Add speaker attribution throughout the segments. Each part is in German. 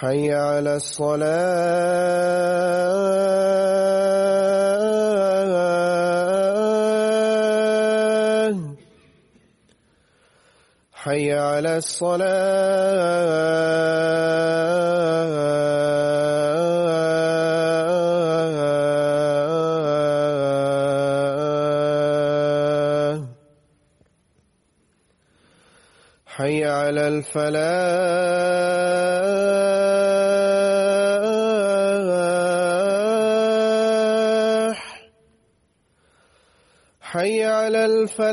Speaker 1: حي على الصلاة. حي على الصلاة. حي على الفلاح. حي على الفلاح.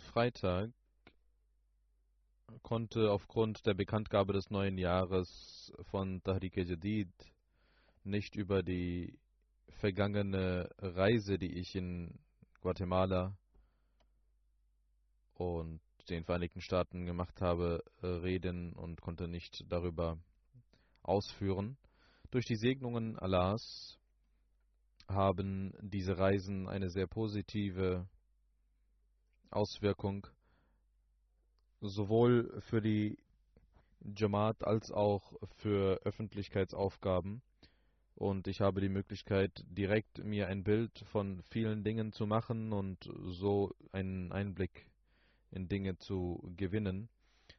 Speaker 2: Freitag konnte aufgrund der Bekanntgabe des neuen Jahres von Tahrik Jadid nicht über die vergangene Reise, die ich in Guatemala und den Vereinigten Staaten gemacht habe, äh, reden und konnte nicht darüber ausführen. Durch die Segnungen Allahs haben diese Reisen eine sehr positive Auswirkung sowohl für die Jamaat als auch für Öffentlichkeitsaufgaben. Und ich habe die Möglichkeit, direkt mir ein Bild von vielen Dingen zu machen und so einen Einblick in Dinge zu gewinnen.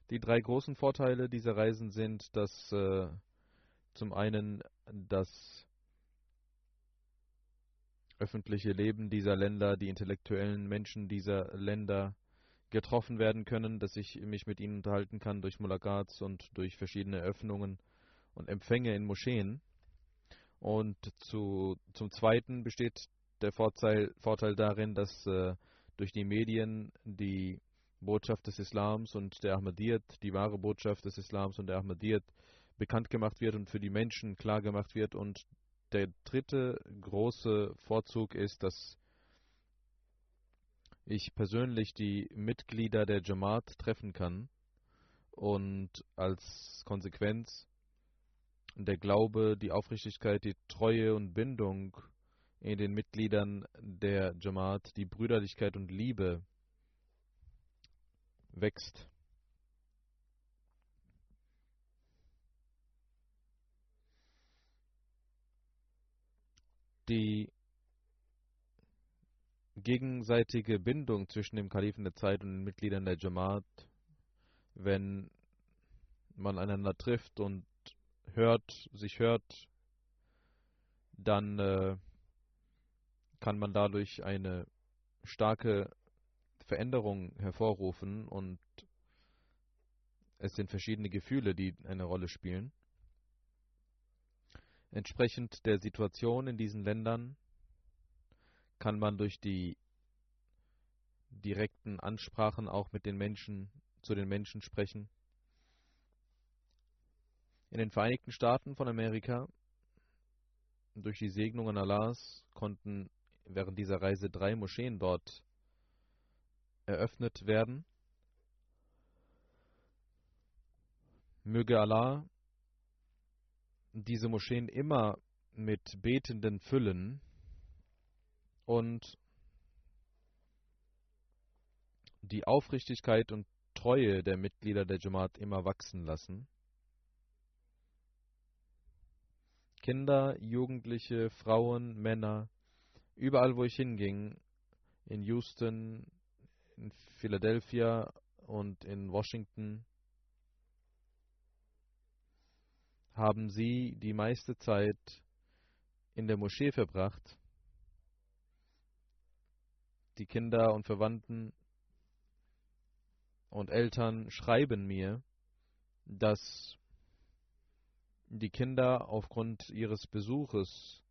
Speaker 2: Die drei großen Vorteile dieser Reisen sind, dass äh, zum einen das öffentliche Leben dieser Länder, die intellektuellen Menschen dieser Länder getroffen werden können, dass ich mich mit ihnen unterhalten kann durch Mulakats und durch verschiedene Öffnungen und Empfänge in Moscheen. Und zu, zum Zweiten besteht der Vorteil, Vorteil darin, dass äh, durch die Medien die Botschaft des Islams und der Ahmadiyyat, die wahre Botschaft des Islams und der Ahmadiyyat bekannt gemacht wird und für die Menschen klar gemacht wird. Und der dritte große Vorzug ist, dass ich persönlich die Mitglieder der Jamaat treffen kann und als Konsequenz der Glaube, die Aufrichtigkeit, die Treue und Bindung in den Mitgliedern der Jamaat, die Brüderlichkeit und Liebe wächst. Die gegenseitige Bindung zwischen dem Kalifen der Zeit und den Mitgliedern der Jamaat, wenn man einander trifft und hört, sich hört, dann äh, kann man dadurch eine starke Veränderung hervorrufen und es sind verschiedene Gefühle, die eine Rolle spielen. Entsprechend der Situation in diesen Ländern kann man durch die direkten Ansprachen auch mit den Menschen zu den Menschen sprechen. In den Vereinigten Staaten von Amerika durch die Segnungen Allahs konnten während dieser Reise drei Moscheen dort eröffnet werden. Möge Allah diese Moscheen immer mit Betenden füllen und die Aufrichtigkeit und Treue der Mitglieder der Jamaat immer wachsen lassen. Kinder, Jugendliche, Frauen, Männer, überall wo ich hinging, in Houston, in Philadelphia und in Washington, haben sie die meiste Zeit in der Moschee verbracht die Kinder und Verwandten und Eltern schreiben mir, dass die Kinder aufgrund ihres Besuches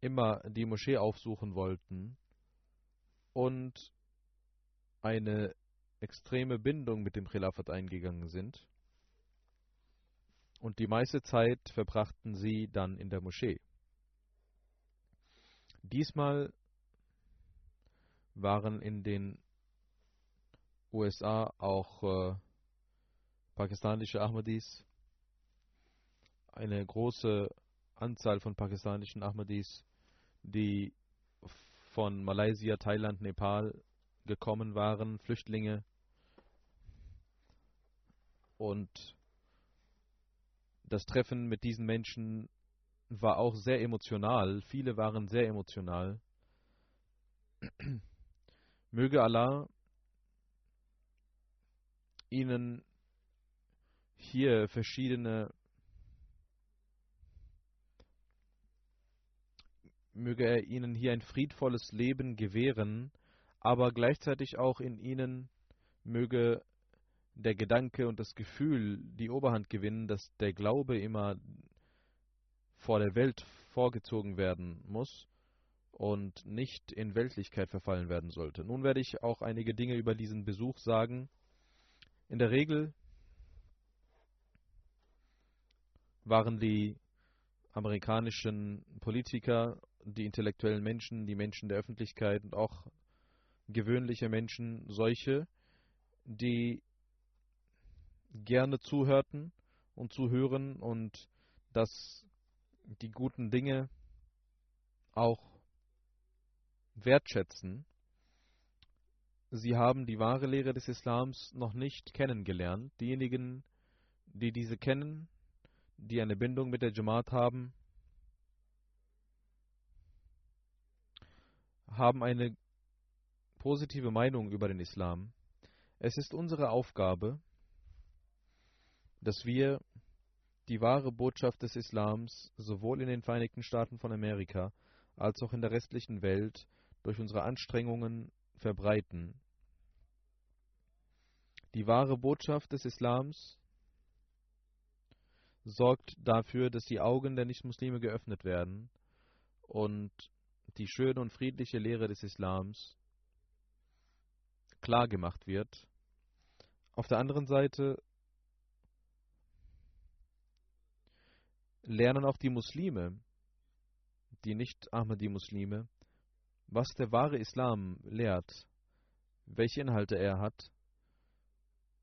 Speaker 2: immer die Moschee aufsuchen wollten und eine extreme Bindung mit dem Khilafat eingegangen sind. Und die meiste Zeit verbrachten sie dann in der Moschee. Diesmal waren in den USA auch äh, pakistanische Ahmadis. Eine große Anzahl von pakistanischen Ahmadis, die von Malaysia, Thailand, Nepal gekommen waren, Flüchtlinge. Und das Treffen mit diesen Menschen war auch sehr emotional. Viele waren sehr emotional. Möge Allah ihnen hier verschiedene möge er ihnen hier ein friedvolles Leben gewähren, aber gleichzeitig auch in ihnen möge der Gedanke und das Gefühl die Oberhand gewinnen, dass der Glaube immer vor der Welt vorgezogen werden muss und nicht in Weltlichkeit verfallen werden sollte. Nun werde ich auch einige Dinge über diesen Besuch sagen. In der Regel waren die amerikanischen Politiker, die intellektuellen Menschen, die Menschen der Öffentlichkeit und auch gewöhnliche Menschen solche, die gerne zuhörten und zuhören und dass die guten Dinge auch wertschätzen. Sie haben die wahre Lehre des Islams noch nicht kennengelernt. Diejenigen, die diese kennen, die eine Bindung mit der Jamaat haben, haben eine positive Meinung über den Islam. Es ist unsere Aufgabe, dass wir die wahre Botschaft des Islams sowohl in den Vereinigten Staaten von Amerika als auch in der restlichen Welt durch unsere Anstrengungen verbreiten. Die wahre Botschaft des Islams sorgt dafür, dass die Augen der Nichtmuslime geöffnet werden und die schöne und friedliche Lehre des Islams klar gemacht wird. Auf der anderen Seite lernen auch die Muslime, die nicht Ahmadi-Muslime, was der wahre Islam lehrt, welche Inhalte er hat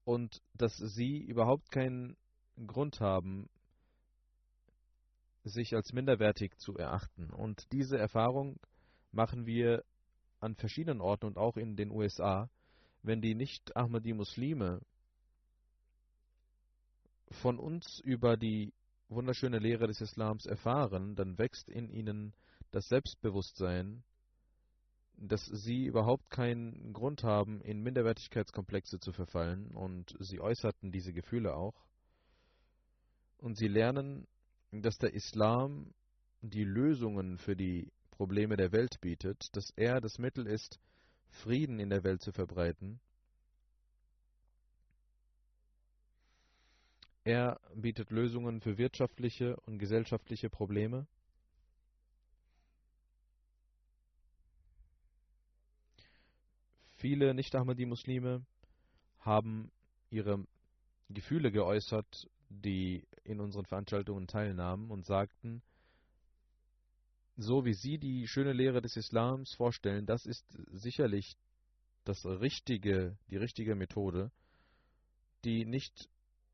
Speaker 2: und dass sie überhaupt keinen Grund haben, sich als minderwertig zu erachten. Und diese Erfahrung machen wir an verschiedenen Orten und auch in den USA, wenn die Nicht-Ahmadi-Muslime von uns über die wunderschöne Lehre des Islams erfahren, dann wächst in ihnen das Selbstbewusstsein, dass sie überhaupt keinen Grund haben, in Minderwertigkeitskomplexe zu verfallen und sie äußerten diese Gefühle auch. Und sie lernen, dass der Islam die Lösungen für die Probleme der Welt bietet, dass er das Mittel ist, Frieden in der Welt zu verbreiten Er bietet Lösungen für wirtschaftliche und gesellschaftliche Probleme. Viele Nicht-Ahmadi-Muslime haben ihre Gefühle geäußert, die in unseren Veranstaltungen teilnahmen und sagten, so wie Sie die schöne Lehre des Islams vorstellen, das ist sicherlich das richtige, die richtige Methode, die nicht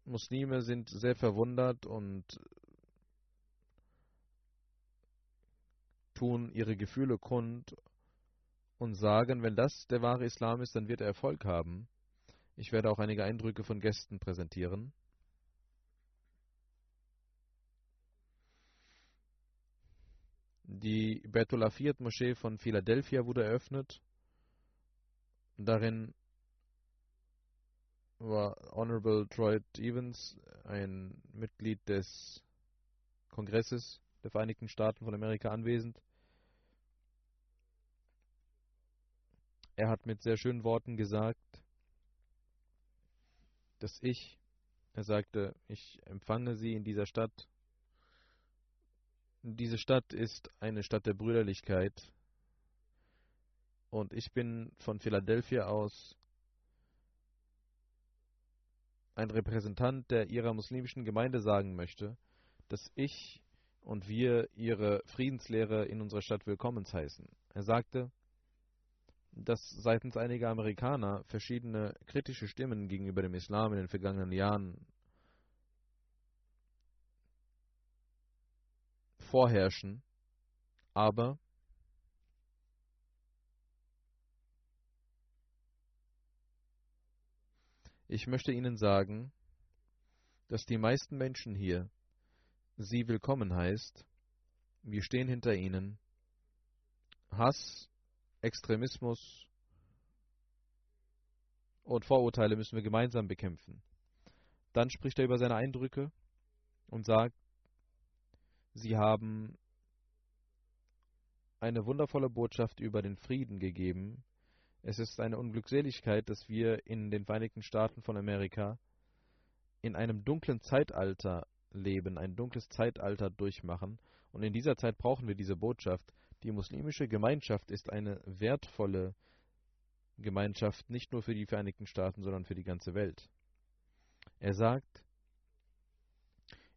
Speaker 2: Muslime sind sehr verwundert und tun ihre Gefühle kund und sagen, wenn das der wahre Islam ist, dann wird er Erfolg haben. Ich werde auch einige Eindrücke von Gästen präsentieren. Die Bertullah Fiat Moschee von Philadelphia wurde eröffnet. Darin war Honorable Troy Evans, ein Mitglied des Kongresses der Vereinigten Staaten von Amerika, anwesend. Er hat mit sehr schönen Worten gesagt, dass ich, er sagte, ich empfange Sie in dieser Stadt. Diese Stadt ist eine Stadt der Brüderlichkeit. Und ich bin von Philadelphia aus ein Repräsentant der ihrer muslimischen Gemeinde sagen möchte, dass ich und wir ihre Friedenslehre in unserer Stadt willkommen heißen. Er sagte, dass seitens einiger Amerikaner verschiedene kritische Stimmen gegenüber dem Islam in den vergangenen Jahren vorherrschen, aber Ich möchte Ihnen sagen, dass die meisten Menschen hier Sie willkommen heißt. Wir stehen hinter Ihnen. Hass, Extremismus und Vorurteile müssen wir gemeinsam bekämpfen. Dann spricht er über seine Eindrücke und sagt, Sie haben eine wundervolle Botschaft über den Frieden gegeben, es ist eine Unglückseligkeit, dass wir in den Vereinigten Staaten von Amerika in einem dunklen Zeitalter leben, ein dunkles Zeitalter durchmachen. Und in dieser Zeit brauchen wir diese Botschaft. Die muslimische Gemeinschaft ist eine wertvolle Gemeinschaft, nicht nur für die Vereinigten Staaten, sondern für die ganze Welt. Er sagt,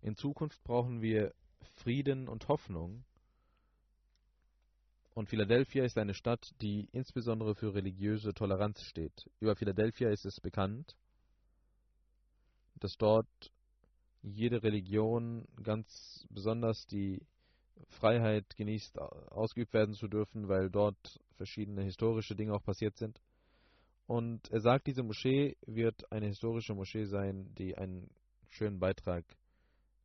Speaker 2: in Zukunft brauchen wir Frieden und Hoffnung und Philadelphia ist eine Stadt, die insbesondere für religiöse Toleranz steht. Über Philadelphia ist es bekannt, dass dort jede Religion ganz besonders die Freiheit genießt, ausgeübt werden zu dürfen, weil dort verschiedene historische Dinge auch passiert sind. Und er sagt, diese Moschee wird eine historische Moschee sein, die einen schönen Beitrag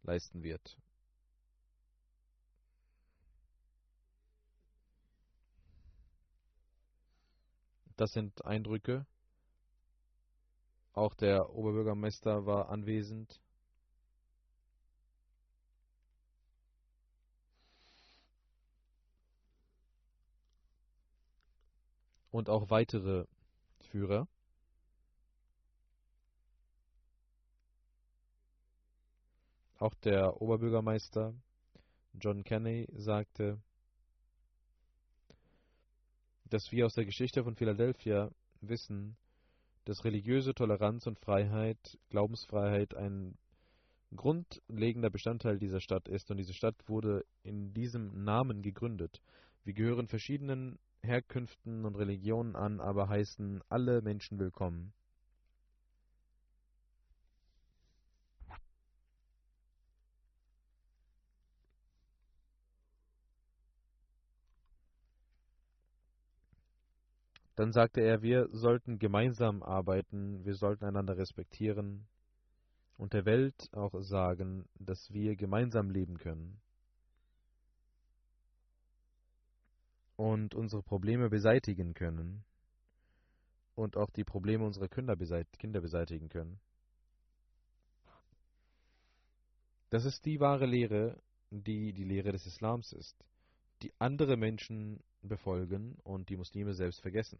Speaker 2: leisten wird. Das sind Eindrücke. Auch der Oberbürgermeister war anwesend. Und auch weitere Führer. Auch der Oberbürgermeister John Kenney sagte, dass wir aus der Geschichte von Philadelphia wissen, dass religiöse Toleranz und Freiheit, Glaubensfreiheit ein grundlegender Bestandteil dieser Stadt ist und diese Stadt wurde in diesem Namen gegründet. Wir gehören verschiedenen Herkünften und Religionen an, aber heißen alle Menschen willkommen. Dann sagte er, wir sollten gemeinsam arbeiten, wir sollten einander respektieren und der Welt auch sagen, dass wir gemeinsam leben können. Und unsere Probleme beseitigen können. Und auch die Probleme unserer Kinder, beseitigen können. Das ist die wahre Lehre, die die Lehre des Islams ist, die andere Menschen befolgen und die Muslime selbst vergessen.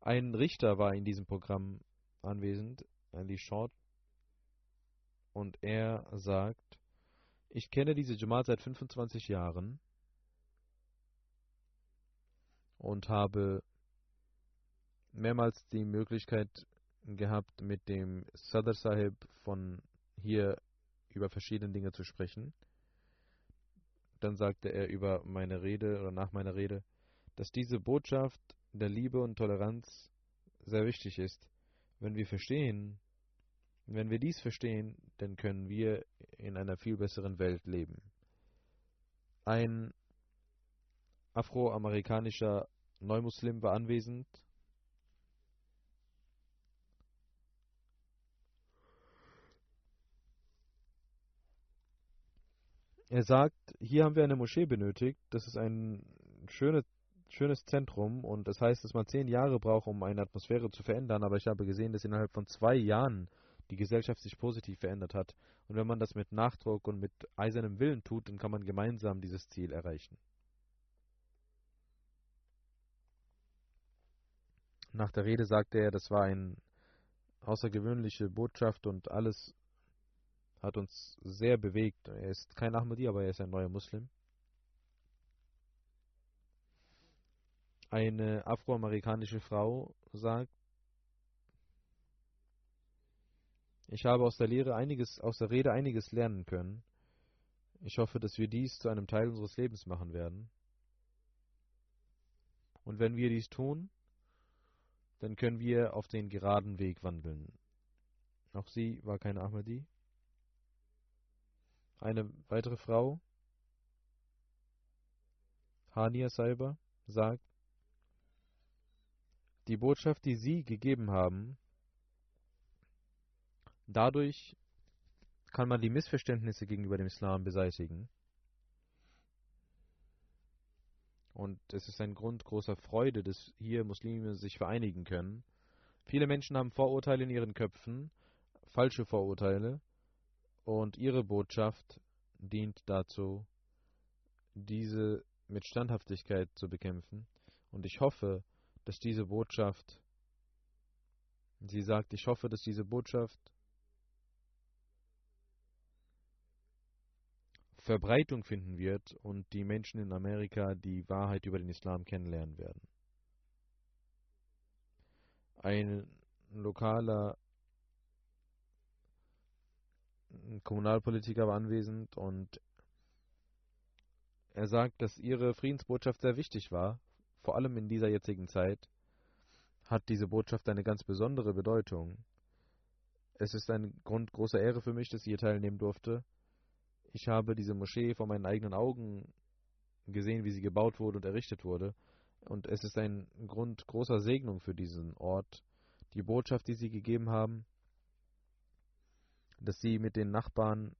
Speaker 2: Ein Richter war in diesem Programm anwesend, Andy Short, und er sagt, ich kenne diese Jamaat seit 25 Jahren und habe mehrmals die Möglichkeit gehabt, mit dem Sadr Sahib von hier über verschiedene Dinge zu sprechen. Dann sagte er über meine Rede oder nach meiner Rede, dass diese Botschaft der Liebe und Toleranz sehr wichtig ist. Wenn wir verstehen, wenn wir dies verstehen, dann können wir in einer viel besseren Welt leben. Ein afroamerikanischer Neumuslim war anwesend. Er sagt, hier haben wir eine Moschee benötigt. Das ist ein schöne, schönes Zentrum und das heißt, dass man zehn Jahre braucht, um eine Atmosphäre zu verändern. Aber ich habe gesehen, dass innerhalb von zwei Jahren die Gesellschaft sich positiv verändert hat. Und wenn man das mit Nachdruck und mit eisernem Willen tut, dann kann man gemeinsam dieses Ziel erreichen. Nach der Rede sagte er, das war eine außergewöhnliche Botschaft und alles hat uns sehr bewegt. Er ist kein Ahmadi, aber er ist ein neuer Muslim. Eine afroamerikanische Frau sagt, ich habe aus der Lehre einiges, aus der Rede einiges lernen können. Ich hoffe, dass wir dies zu einem Teil unseres Lebens machen werden. Und wenn wir dies tun, dann können wir auf den geraden Weg wandeln. Auch sie war keine Ahmadi. Eine weitere Frau, Hania Saiba, sagt, die Botschaft, die Sie gegeben haben, dadurch kann man die Missverständnisse gegenüber dem Islam beseitigen. Und es ist ein Grund großer Freude, dass hier Muslime sich vereinigen können. Viele Menschen haben Vorurteile in ihren Köpfen, falsche Vorurteile, und ihre Botschaft dient dazu, diese mit Standhaftigkeit zu bekämpfen. Und ich hoffe, dass diese Botschaft, sie sagt, ich hoffe, dass diese Botschaft Verbreitung finden wird und die Menschen in Amerika die Wahrheit über den Islam kennenlernen werden. Ein lokaler Kommunalpolitiker war anwesend und er sagt, dass ihre Friedensbotschaft sehr wichtig war, vor allem in dieser jetzigen Zeit hat diese Botschaft eine ganz besondere Bedeutung. Es ist ein Grund großer Ehre für mich, dass ich hier teilnehmen durfte. Ich habe diese Moschee vor meinen eigenen Augen gesehen, wie sie gebaut wurde und errichtet wurde. Und es ist ein Grund großer Segnung für diesen Ort. Die Botschaft, die sie gegeben haben, dass sie mit den Nachbarn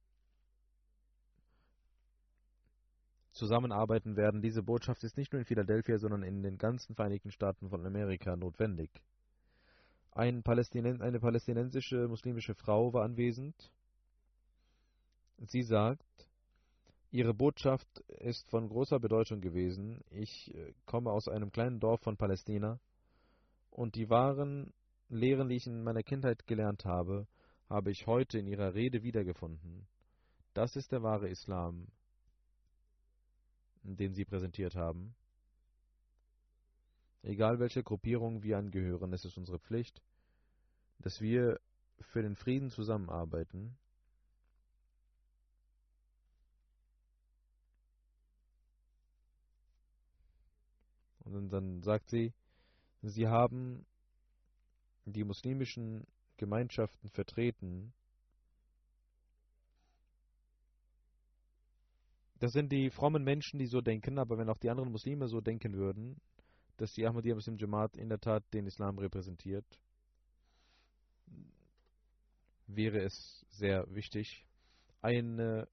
Speaker 2: zusammenarbeiten werden. Diese Botschaft ist nicht nur in Philadelphia, sondern in den ganzen Vereinigten Staaten von Amerika notwendig. Ein Palästinen eine palästinensische muslimische Frau war anwesend. Sie sagt, ihre Botschaft ist von großer Bedeutung gewesen. Ich äh, komme aus einem kleinen Dorf von Palästina und die wahren Lehren, die ich in meiner Kindheit gelernt habe, habe ich heute in ihrer Rede wiedergefunden. Das ist der wahre Islam, den sie präsentiert haben. Egal welcher Gruppierung wir angehören, es ist unsere Pflicht, dass wir für den Frieden zusammenarbeiten. Und dann sagt sie, sie haben die muslimischen Gemeinschaften vertreten. Das sind die frommen Menschen, die so denken, aber wenn auch die anderen Muslime so denken würden, dass die Ahmadiyya Muslim Jamaat in der Tat den Islam repräsentiert, wäre es sehr wichtig. Eine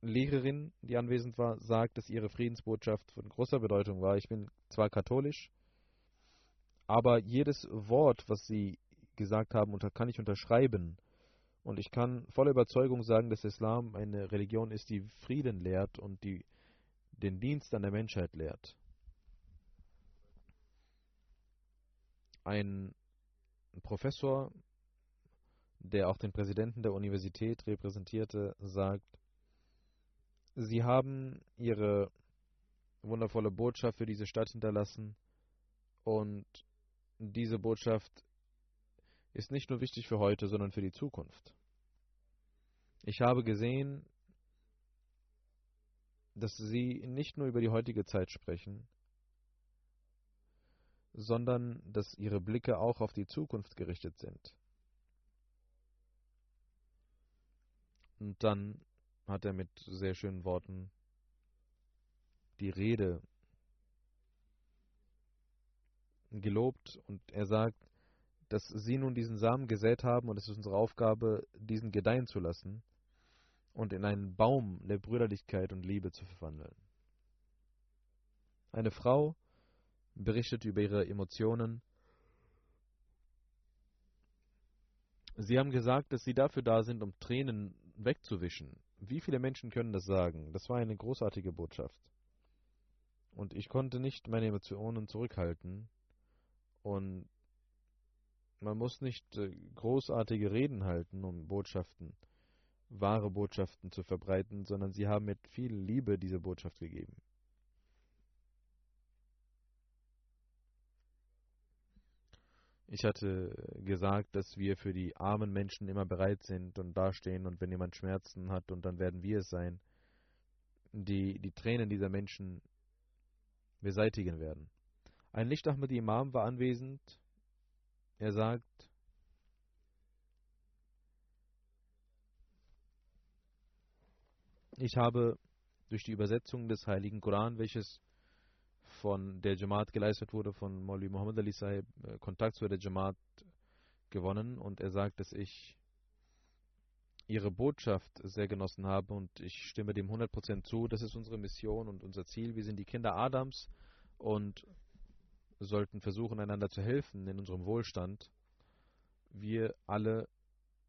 Speaker 2: Lehrerin, die anwesend war, sagt, dass ihre Friedensbotschaft von großer Bedeutung war. Ich bin zwar katholisch, aber jedes Wort, was sie gesagt haben, kann ich unterschreiben. Und ich kann voller Überzeugung sagen, dass Islam eine Religion ist, die Frieden lehrt und die den Dienst an der Menschheit lehrt. Ein Professor, der auch den Präsidenten der Universität repräsentierte, sagt, Sie haben Ihre wundervolle Botschaft für diese Stadt hinterlassen und diese Botschaft ist nicht nur wichtig für heute, sondern für die Zukunft. Ich habe gesehen, dass sie nicht nur über die heutige Zeit sprechen, sondern dass ihre Blicke auch auf die Zukunft gerichtet sind. Und dann hat er mit sehr schönen Worten die Rede gelobt und er sagt, dass sie nun diesen Samen gesät haben und es ist unsere Aufgabe, diesen gedeihen zu lassen und in einen Baum der Brüderlichkeit und Liebe zu verwandeln. Eine Frau berichtet über ihre Emotionen. Sie haben gesagt, dass sie dafür da sind, um Tränen wegzuwischen. Wie viele Menschen können das sagen? Das war eine großartige Botschaft. Und ich konnte nicht meine Emotionen zurückhalten und man muss nicht äh, großartige Reden halten, um Botschaften, wahre Botschaften zu verbreiten, sondern sie haben mit viel Liebe diese Botschaft gegeben. Ich hatte gesagt, dass wir für die armen Menschen immer bereit sind und dastehen und wenn jemand Schmerzen hat und dann werden wir es sein, die die Tränen dieser Menschen beseitigen werden. Ein Licht Ahmadi Imam war anwesend er sagt, ich habe durch die Übersetzung des Heiligen Koran, welches von der Jamaat geleistet wurde, von Maulvi Muhammad Ali Sahib, äh, Kontakt zu der Jamaat gewonnen und er sagt, dass ich ihre Botschaft sehr genossen habe und ich stimme dem 100% zu. Das ist unsere Mission und unser Ziel. Wir sind die Kinder Adams und sollten versuchen, einander zu helfen in unserem Wohlstand. Wir alle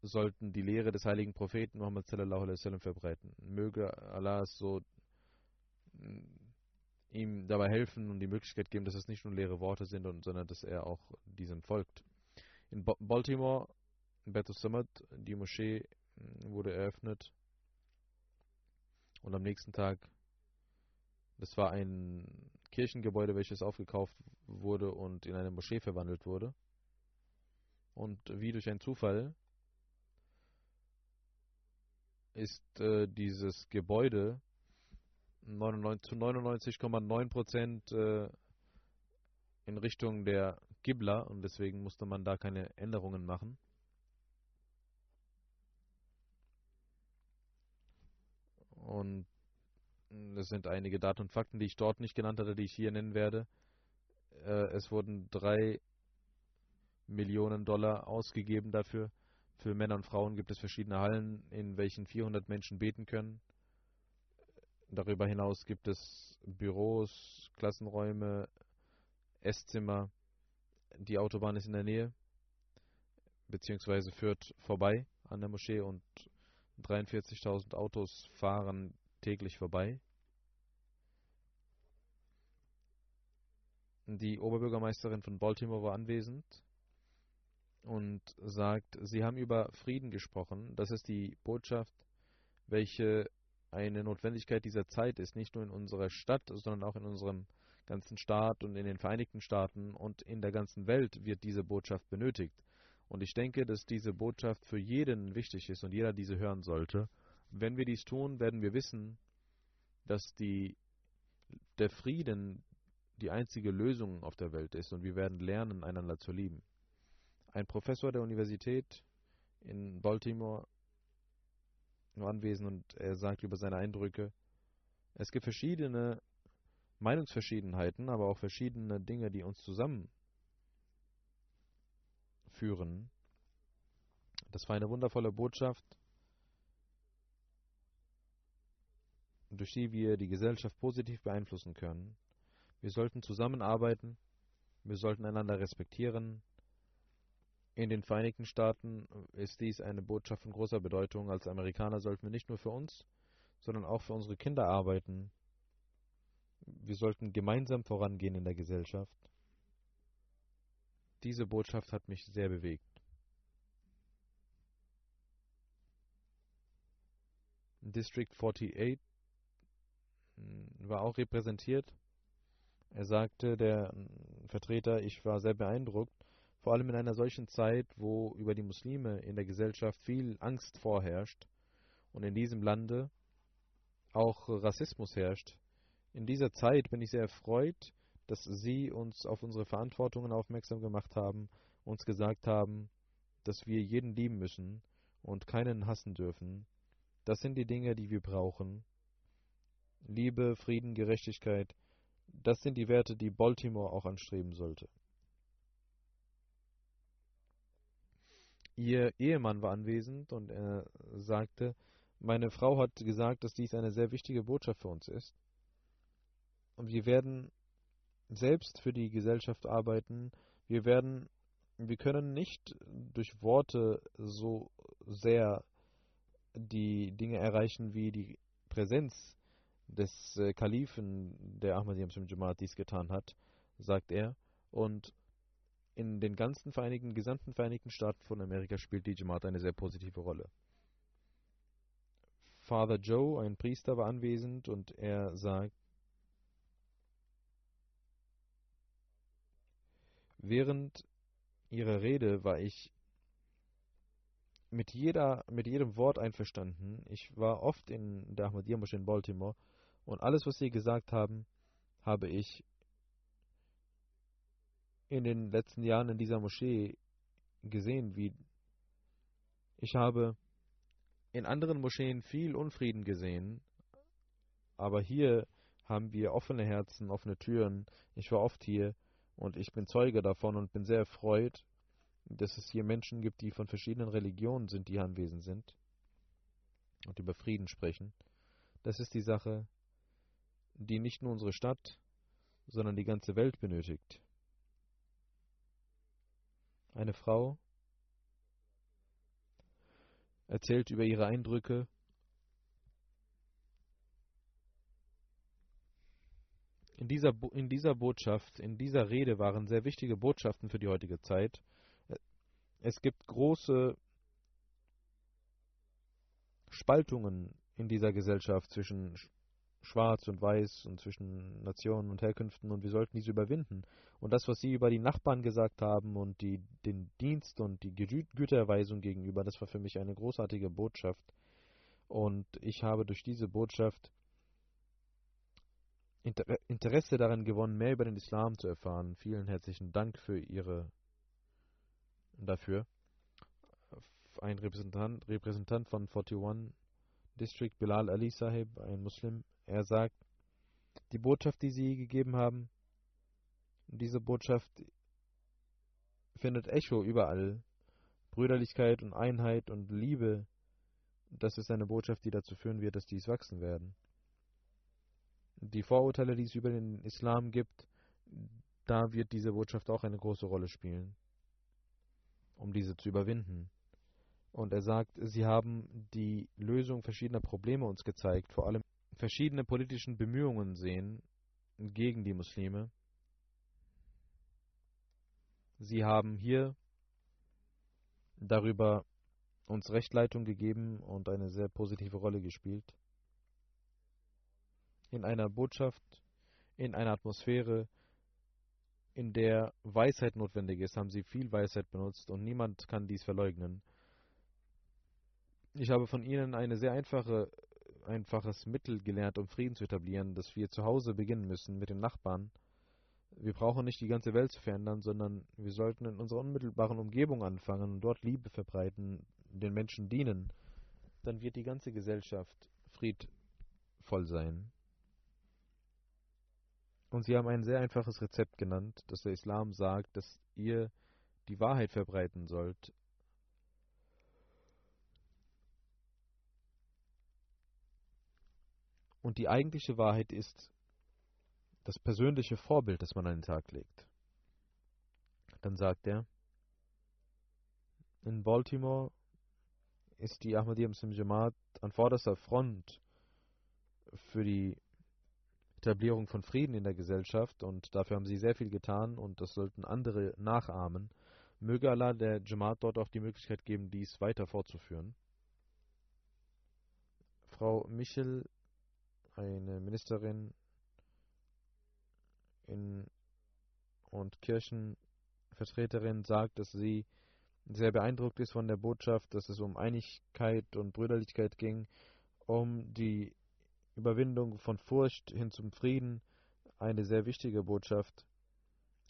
Speaker 2: sollten die Lehre des heiligen Propheten Muhammad sallallahu alaihi wasallam verbreiten. Möge Allah so mm, ihm dabei helfen und die Möglichkeit geben, dass es nicht nur leere Worte sind, sondern dass er auch diesem folgt. In Baltimore, in Samad, die Moschee mm, wurde eröffnet und am nächsten Tag, es war ein Kirchengebäude, welches aufgekauft wurde und in eine Moschee verwandelt wurde. Und wie durch einen Zufall ist äh, dieses Gebäude 99, zu 99,9% äh, in Richtung der Gibla und deswegen musste man da keine Änderungen machen. Und es sind einige Daten und Fakten, die ich dort nicht genannt hatte, die ich hier nennen werde. Äh, es wurden drei Millionen Dollar ausgegeben dafür. Für Männer und Frauen gibt es verschiedene Hallen, in welchen 400 Menschen beten können. Darüber hinaus gibt es Büros, Klassenräume, Esszimmer. Die Autobahn ist in der Nähe, beziehungsweise führt vorbei an der Moschee und 43.000 Autos fahren täglich vorbei. Die Oberbürgermeisterin von Baltimore war anwesend und sagt, sie haben über Frieden gesprochen. Das ist die Botschaft, welche eine Notwendigkeit dieser Zeit ist, nicht nur in unserer Stadt, sondern auch in unserem ganzen Staat und in den Vereinigten Staaten und in der ganzen Welt wird diese Botschaft benötigt. Und ich denke, dass diese Botschaft für jeden wichtig ist und jeder diese hören sollte. Wenn wir dies tun, werden wir wissen, dass die, der Frieden die einzige Lösung auf der Welt ist und wir werden lernen, einander zu lieben. Ein Professor der Universität in Baltimore war anwesend und er sagt über seine Eindrücke, es gibt verschiedene Meinungsverschiedenheiten, aber auch verschiedene Dinge, die uns zusammenführen. Das war eine wundervolle Botschaft, durch die wir die Gesellschaft positiv beeinflussen können. Wir sollten zusammenarbeiten, wir sollten einander respektieren. In den Vereinigten Staaten ist dies eine Botschaft von großer Bedeutung. Als Amerikaner sollten wir nicht nur für uns, sondern auch für unsere Kinder arbeiten. Wir sollten gemeinsam vorangehen in der Gesellschaft. Diese Botschaft hat mich sehr bewegt. District 48 hm, war auch repräsentiert. Er sagte, der Vertreter, ich war sehr beeindruckt, vor allem in einer solchen Zeit, wo über die Muslime in der Gesellschaft viel Angst vorherrscht und in diesem Lande auch Rassismus herrscht. In dieser Zeit bin ich sehr erfreut, dass Sie uns auf unsere Verantwortungen aufmerksam gemacht haben, uns gesagt haben, dass wir jeden lieben müssen und keinen hassen dürfen. Das sind die Dinge, die wir brauchen. Liebe, Frieden, Gerechtigkeit, das sind die Werte, die Baltimore auch anstreben sollte. Ihr Ehemann war anwesend und er sagte, meine Frau hat gesagt, dass dies eine sehr wichtige Botschaft für uns ist. Und wir werden selbst für die Gesellschaft arbeiten. Wir werden, wir können nicht durch Worte so sehr die Dinge erreichen, wie die Präsenz des äh, Kalifen, der Ahmadiyya Muslim Jamaat dies getan hat, sagt er. Und in den ganzen Vereinigten, gesamten Vereinigten Staaten von Amerika spielt die Jamaat eine sehr positive Rolle. Father Joe, ein Priester, war anwesend und er sagt, während ihrer Rede war ich mit, jeder, mit jedem Wort einverstanden. Ich war oft in der Ahmadiyya Moschee in Baltimore und alles, was Sie gesagt haben, habe ich in den letzten Jahren in dieser Moschee gesehen, wie ich habe in anderen Moscheen viel Unfrieden gesehen, aber hier haben wir offene Herzen, offene Türen. Ich war oft hier und ich bin Zeuge davon und bin sehr erfreut, dass es hier Menschen gibt, die von verschiedenen Religionen sind, die anwesend sind und über Frieden sprechen. Das ist die Sache, die nicht nur unsere Stadt, sondern die ganze Welt benötigt. Eine Frau erzählt über ihre Eindrücke in dieser, in dieser Botschaft, in dieser Rede waren sehr wichtige Botschaften für die heutige Zeit. Es gibt große Spaltungen in dieser Gesellschaft zwischen Schwarz und Weiß und zwischen Nationen und Herkünften und wir sollten diese überwinden. Und das, was Sie über die Nachbarn gesagt haben und die, den Dienst und die Gütererweisung gegenüber, das war für mich eine großartige Botschaft. Und ich habe durch diese Botschaft Interesse daran gewonnen, mehr über den Islam zu erfahren. Vielen herzlichen Dank für Ihre dafür. Ein Repräsentant, Repräsentant von 41 District Bilal Ali Sahib, ein Muslim, er sagt, die Botschaft, die sie gegeben haben, diese Botschaft findet Echo überall. Brüderlichkeit und Einheit und Liebe, das ist eine Botschaft, die dazu führen wird, dass dies wachsen werden. Die Vorurteile, die es über den Islam gibt, da wird diese Botschaft auch eine große Rolle spielen, um diese zu überwinden. Und er sagt, sie haben die Lösung verschiedener Probleme uns gezeigt, vor allem verschiedene politischen Bemühungen sehen gegen die Muslime. Sie haben hier darüber uns Rechtleitung gegeben und eine sehr positive Rolle gespielt. In einer Botschaft, in einer Atmosphäre, in der Weisheit notwendig ist, haben sie viel Weisheit benutzt und niemand kann dies verleugnen. Ich habe von ihnen ein sehr einfache, einfaches Mittel gelernt, um Frieden zu etablieren, dass wir zu Hause beginnen müssen mit den Nachbarn. Wir brauchen nicht die ganze Welt zu verändern, sondern wir sollten in unserer unmittelbaren Umgebung anfangen und dort Liebe verbreiten, den Menschen dienen. Dann wird die ganze Gesellschaft friedvoll sein. Und sie haben ein sehr einfaches Rezept genannt, dass der Islam sagt, dass ihr die Wahrheit verbreiten sollt. Und die eigentliche Wahrheit ist das persönliche Vorbild, das man an den Tag legt. Dann sagt er, in Baltimore ist die Ahmadiyya Muslim Jamaat an vorderster Front für die Etablierung von Frieden in der Gesellschaft und dafür haben sie sehr viel getan und das sollten andere nachahmen. Möge Allah der Jamaat dort auch die Möglichkeit geben, dies weiter fortzuführen. Frau Michel, eine Ministerin in und Kirchenvertreterin sagt, dass sie sehr beeindruckt ist von der Botschaft, dass es um Einigkeit und Brüderlichkeit ging, um die Überwindung von Furcht hin zum Frieden, eine sehr wichtige Botschaft.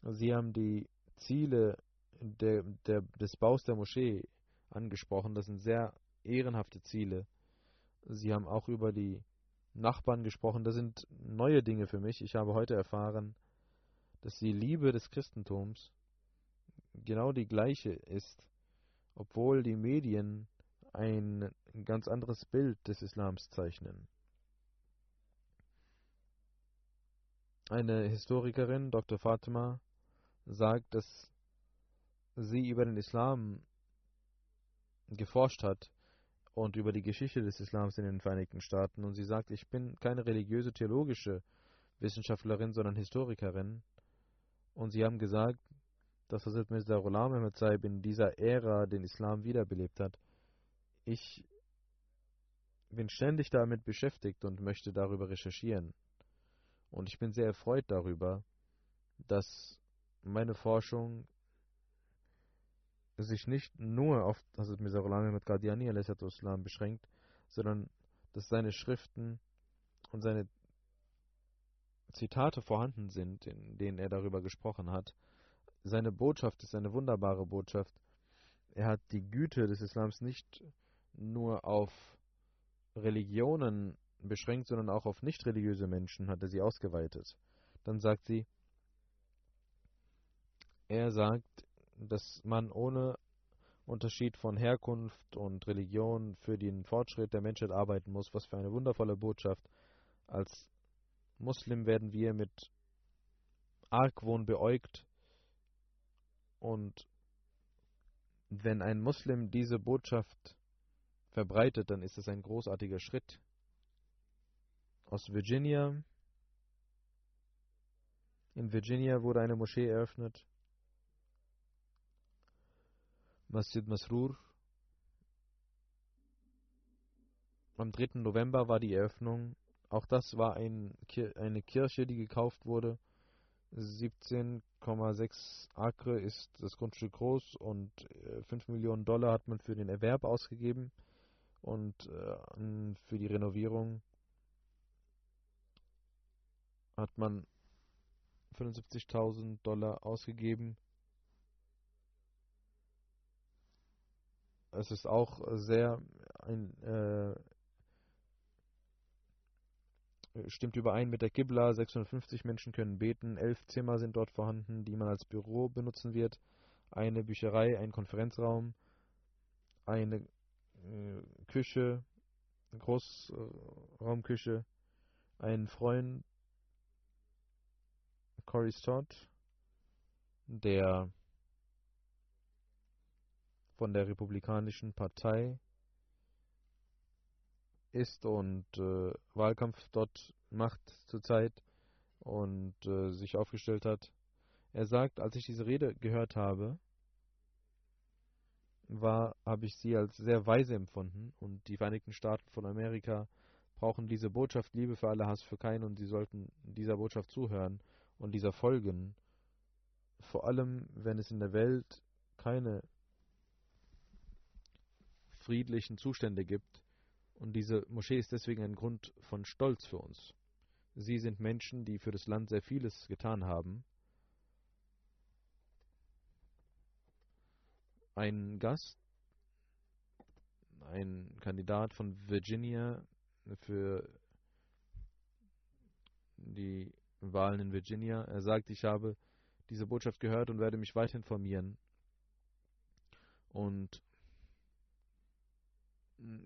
Speaker 2: Sie haben die Ziele der, der, des Baus der Moschee angesprochen. Das sind sehr ehrenhafte Ziele. Sie haben auch über die Nachbarn gesprochen. Das sind neue Dinge für mich. Ich habe heute erfahren, dass die Liebe des Christentums genau die gleiche ist, obwohl die Medien ein ganz anderes Bild des Islams zeichnen. Eine Historikerin, Dr. Fatima, sagt, dass sie über den Islam geforscht hat und über die Geschichte des Islams in den Vereinigten Staaten. Und sie sagt, ich bin keine religiöse theologische Wissenschaftlerin, sondern Historikerin. Und sie haben gesagt, dass Hazrat Mirza Ghulam Saib in dieser Ära den Islam wiederbelebt hat. Ich bin ständig damit beschäftigt und möchte darüber recherchieren. Und ich bin sehr erfreut darüber, dass meine Forschung sich nicht nur auf Hazrat Mirza Ahmad Qadiani Islam beschränkt, sondern dass seine Schriften und seine Zitate vorhanden sind, in denen er darüber gesprochen hat. Seine Botschaft ist eine wunderbare Botschaft. Er hat die Güte des Islams nicht nur auf Religionen beschränkt, sondern auch auf nicht religiöse Menschen hat er sie ausgeweitet. Dann sagt sie, er sagt, dass man ohne Unterschied von Herkunft und Religion für den Fortschritt der Menschheit arbeiten muss. Was für eine wundervolle Botschaft. Als Muslim werden wir mit Argwohn beäugt und wenn ein Muslim diese Botschaft verbreitet, dann ist es ein großartiger Schritt. Aus Virginia. In Virginia wurde eine Moschee eröffnet. Masjid Masrur. Am 3. November war die Eröffnung auch das war ein, eine Kirche, die gekauft wurde. 17,6 Acre ist das Grundstück groß und 5 äh, Millionen Dollar hat man für den Erwerb ausgegeben und äh, für die Renovierung hat man 75.000 Dollar ausgegeben. Es ist auch sehr ein, äh, äh, stimmt überein mit der Qibla. 650 Menschen können beten. Elf Zimmer sind dort vorhanden, die man als Büro benutzen wird. Eine Bücherei, ein Konferenzraum, eine äh, Küche, Großraumküche, ein Freund, Cory Stott, der von der Republikanischen Partei ist und äh, Wahlkampf dort macht zurzeit und äh, sich aufgestellt hat. Er sagt, als ich diese Rede gehört habe, war, habe ich sie als sehr weise empfunden und die Vereinigten Staaten von Amerika brauchen diese Botschaft Liebe für alle, Hass für keinen und sie sollten dieser Botschaft zuhören und dieser folgen. Vor allem, wenn es in der Welt keine friedlichen Zustände gibt, und diese Moschee ist deswegen ein Grund von Stolz für uns. Sie sind Menschen, die für das Land sehr vieles getan haben. Ein Gast, ein Kandidat von Virginia für die Wahlen in Virginia, er sagt, ich habe diese Botschaft gehört und werde mich weiter informieren. Und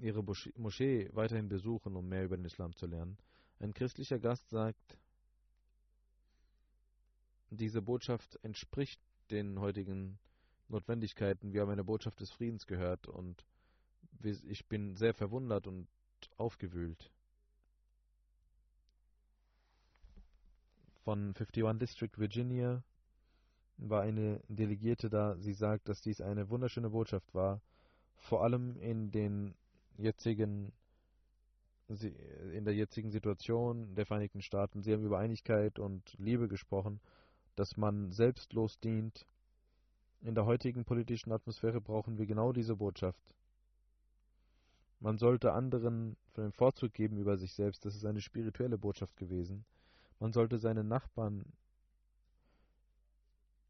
Speaker 2: ihre Moschee weiterhin besuchen, um mehr über den Islam zu lernen. Ein christlicher Gast sagt, diese Botschaft entspricht den heutigen Notwendigkeiten. Wir haben eine Botschaft des Friedens gehört und ich bin sehr verwundert und aufgewühlt. Von 51 District Virginia war eine Delegierte da. Sie sagt, dass dies eine wunderschöne Botschaft war, vor allem in den jetzigen in der jetzigen Situation der Vereinigten Staaten. Sie haben über Einigkeit und Liebe gesprochen, dass man selbstlos dient. In der heutigen politischen Atmosphäre brauchen wir genau diese Botschaft. Man sollte anderen den Vorzug geben über sich selbst. Das ist eine spirituelle Botschaft gewesen. Man sollte seinen Nachbarn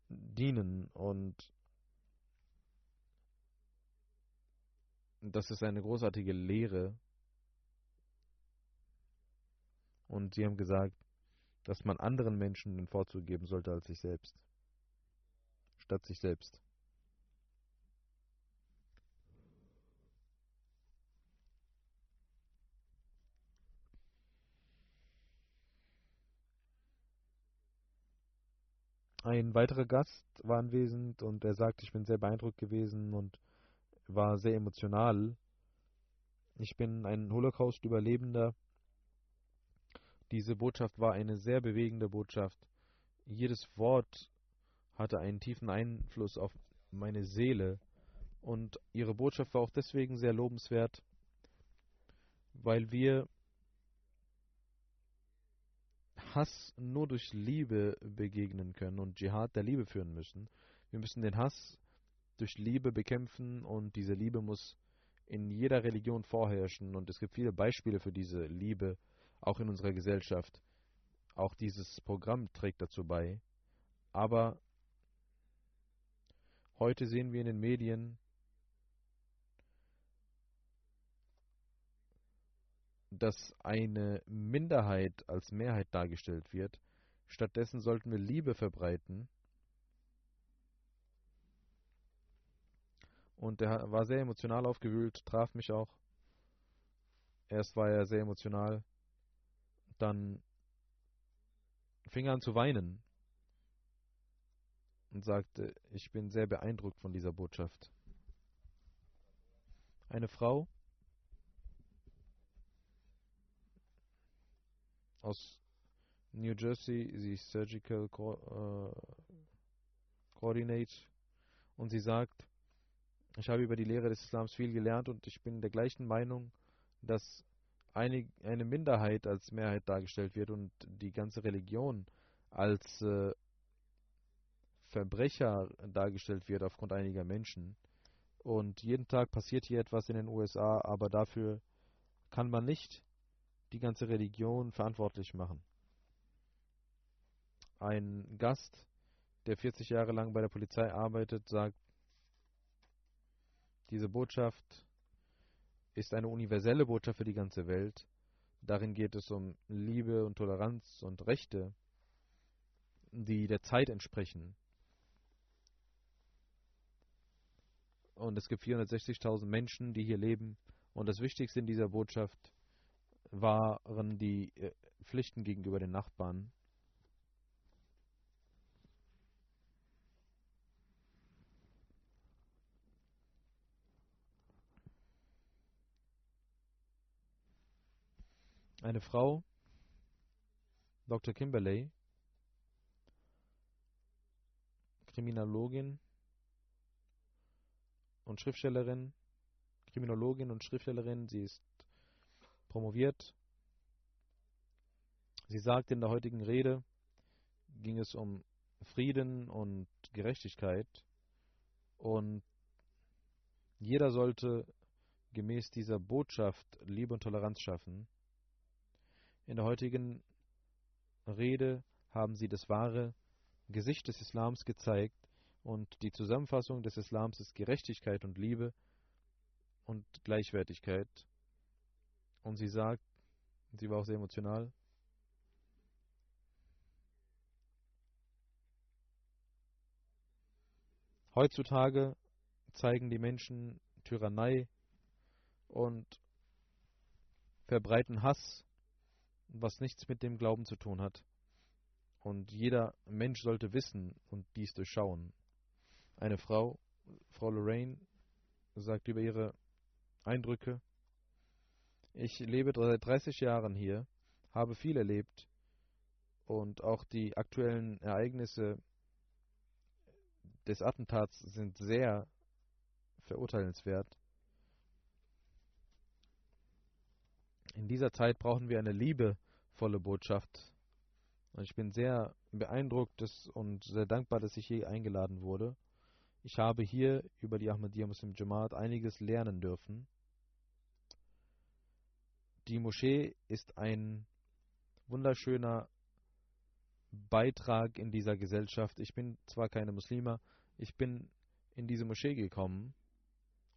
Speaker 2: dienen und Das ist eine großartige Lehre. Und sie haben gesagt, dass man anderen Menschen den Vorzug geben sollte als sich selbst. Statt sich selbst. Ein weiterer Gast war anwesend und er sagte, ich bin sehr beeindruckt gewesen und war sehr emotional. Ich bin ein Holocaust-Überlebender. Diese Botschaft war eine sehr bewegende Botschaft. Jedes Wort hatte einen tiefen Einfluss auf meine Seele. Und ihre Botschaft war auch deswegen sehr lobenswert, weil wir Hass nur durch Liebe begegnen können und Dschihad der Liebe führen müssen. Wir müssen den Hass durch Liebe bekämpfen und diese Liebe muss in jeder Religion vorherrschen und es gibt viele Beispiele für diese Liebe, auch in unserer Gesellschaft. Auch dieses Programm trägt dazu bei. Aber heute sehen wir in den Medien, dass eine Minderheit als Mehrheit dargestellt wird. Stattdessen sollten wir Liebe verbreiten Und er war sehr emotional aufgewühlt, traf mich auch. Erst war er sehr emotional. Dann fing er an zu weinen und sagte, ich bin sehr beeindruckt von dieser Botschaft. Eine Frau aus New Jersey, sie ist Surgical Co äh, Coordinate und sie sagt, ich habe über die Lehre des Islams viel gelernt und ich bin der gleichen Meinung, dass eine, eine Minderheit als Mehrheit dargestellt wird und die ganze Religion als äh, Verbrecher dargestellt wird aufgrund einiger Menschen. Und jeden Tag passiert hier etwas in den USA, aber dafür kann man nicht die ganze Religion verantwortlich machen. Ein Gast, der 40 Jahre lang bei der Polizei arbeitet, sagt, diese Botschaft ist eine universelle Botschaft für die ganze Welt. Darin geht es um Liebe und Toleranz und Rechte, die der Zeit entsprechen. Und es gibt 460.000 Menschen, die hier leben. Und das Wichtigste in dieser Botschaft waren die äh, Pflichten gegenüber den Nachbarn. Eine Frau, Dr. Kimberley, Kriminologin und Schriftstellerin, Kriminologin und Schriftstellerin, sie ist promoviert. Sie sagt in der heutigen Rede, ging es um Frieden und Gerechtigkeit und jeder sollte gemäß dieser Botschaft Liebe und Toleranz schaffen. In der heutigen Rede haben sie das wahre Gesicht des Islams gezeigt und die Zusammenfassung des Islams ist Gerechtigkeit und Liebe und Gleichwertigkeit. Und sie sagt, sie war auch sehr emotional, Heutzutage zeigen die Menschen Tyrannei und verbreiten Hass was nichts mit dem Glauben zu tun hat. Und jeder Mensch sollte wissen und dies durchschauen. Eine Frau, Frau Lorraine, sagt über ihre Eindrücke, ich lebe seit 30 Jahren hier, habe viel erlebt und auch die aktuellen Ereignisse des Attentats sind sehr verurteilenswert. In dieser Zeit brauchen wir eine liebevolle Botschaft. Und ich bin sehr beeindruckt und sehr dankbar, dass ich hier eingeladen wurde. Ich habe hier über die Ahmadiyya Muslim Jamaat einiges lernen dürfen. Die Moschee ist ein wunderschöner Beitrag in dieser Gesellschaft. Ich bin zwar keine Muslima, ich bin in diese Moschee gekommen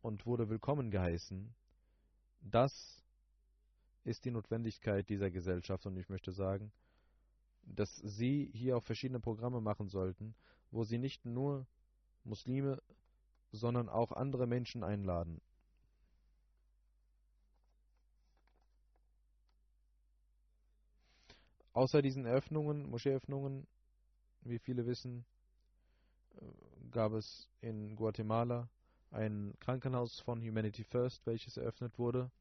Speaker 2: und wurde willkommen geheißen. Das ist die Notwendigkeit dieser Gesellschaft und ich möchte sagen, dass Sie hier auch verschiedene Programme machen sollten, wo Sie nicht nur Muslime, sondern auch andere Menschen einladen. Außer diesen Eröffnungen, Moscheeöffnungen, wie viele wissen, äh, gab es in Guatemala ein Krankenhaus von Humanity First, welches eröffnet wurde.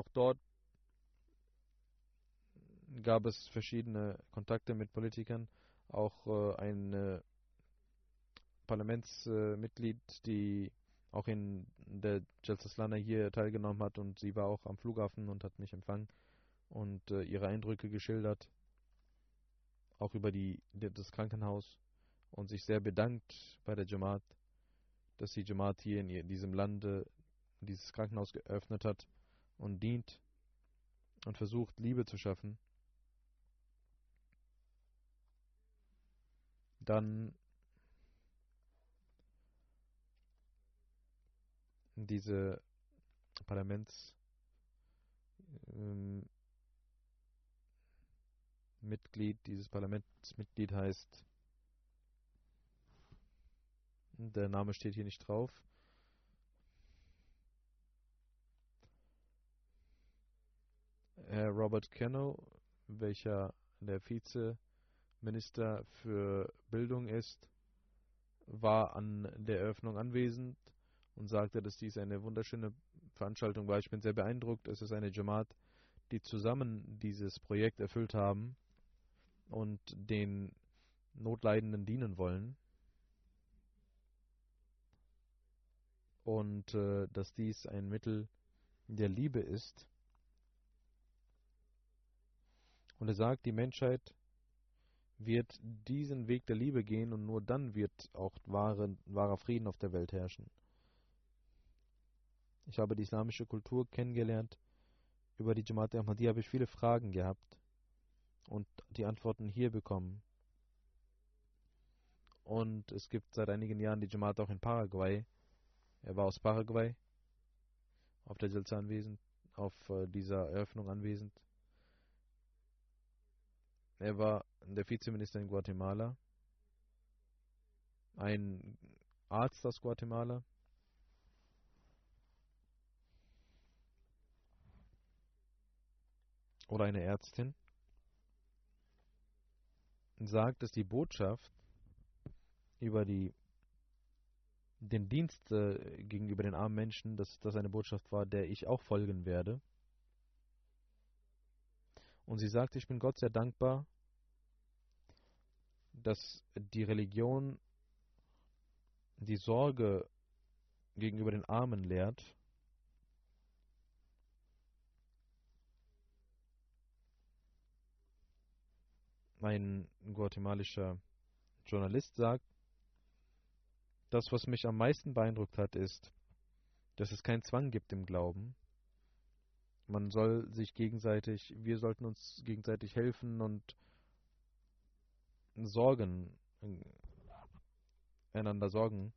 Speaker 2: Auch dort gab es verschiedene Kontakte mit Politikern, auch äh, ein äh, Parlamentsmitglied, die auch in der Jalsaslana hier teilgenommen hat und sie war auch am Flughafen und hat mich empfangen und äh, ihre Eindrücke geschildert, auch über die, das Krankenhaus und sich sehr bedankt bei der Jamaat, dass die Jamaat hier in diesem Lande dieses Krankenhaus geöffnet hat und dient und versucht, Liebe zu schaffen, dann diese Parlamentsmitglied ähm, dieses Parlamentsmitglied heißt, der Name steht hier nicht drauf, Herr Robert Kenno, welcher der Vizeminister für Bildung ist, war an der Eröffnung anwesend und sagte, dass dies eine wunderschöne Veranstaltung war. Ich bin sehr beeindruckt. Es ist eine Jamaat, die zusammen dieses Projekt erfüllt haben und den Notleidenden dienen wollen. Und äh, dass dies ein Mittel der Liebe ist Und er sagt, die Menschheit wird diesen Weg der Liebe gehen und nur dann wird auch wahre, wahrer Frieden auf der Welt herrschen. Ich habe die islamische Kultur kennengelernt. Über die Jamaat Ahmadiyya habe ich viele Fragen gehabt und die Antworten hier bekommen. Und es gibt seit einigen Jahren die Jamaat auch in Paraguay. Er war aus Paraguay auf der Jalsa anwesend, auf äh, dieser Eröffnung anwesend. Er war der Vizeminister in Guatemala, ein Arzt aus Guatemala. Oder eine Ärztin sagt, dass die Botschaft über die, den Dienst äh, gegenüber den armen Menschen, dass das eine Botschaft war, der ich auch folgen werde. Und sie sagt, ich bin Gott sehr dankbar, dass die Religion die Sorge gegenüber den Armen lehrt. Ein guatemalischer Journalist sagt, das, was mich am meisten beeindruckt hat, ist, dass es keinen Zwang gibt im Glauben. Man soll sich gegenseitig, wir sollten uns gegenseitig helfen und sorgen, einander sorgen,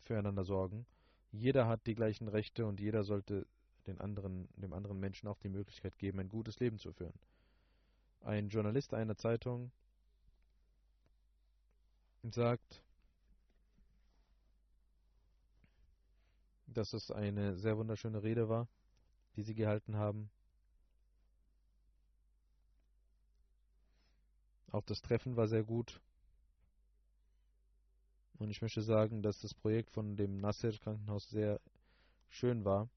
Speaker 2: füreinander sorgen. Jeder hat die gleichen Rechte und jeder sollte den anderen, dem anderen Menschen auch die Möglichkeit geben, ein gutes Leben zu führen. Ein Journalist einer Zeitung sagt, dass es eine sehr wunderschöne Rede war, die sie gehalten haben. Auch das Treffen war sehr gut. Und ich möchte sagen, dass das Projekt von dem Nasser Krankenhaus sehr schön war.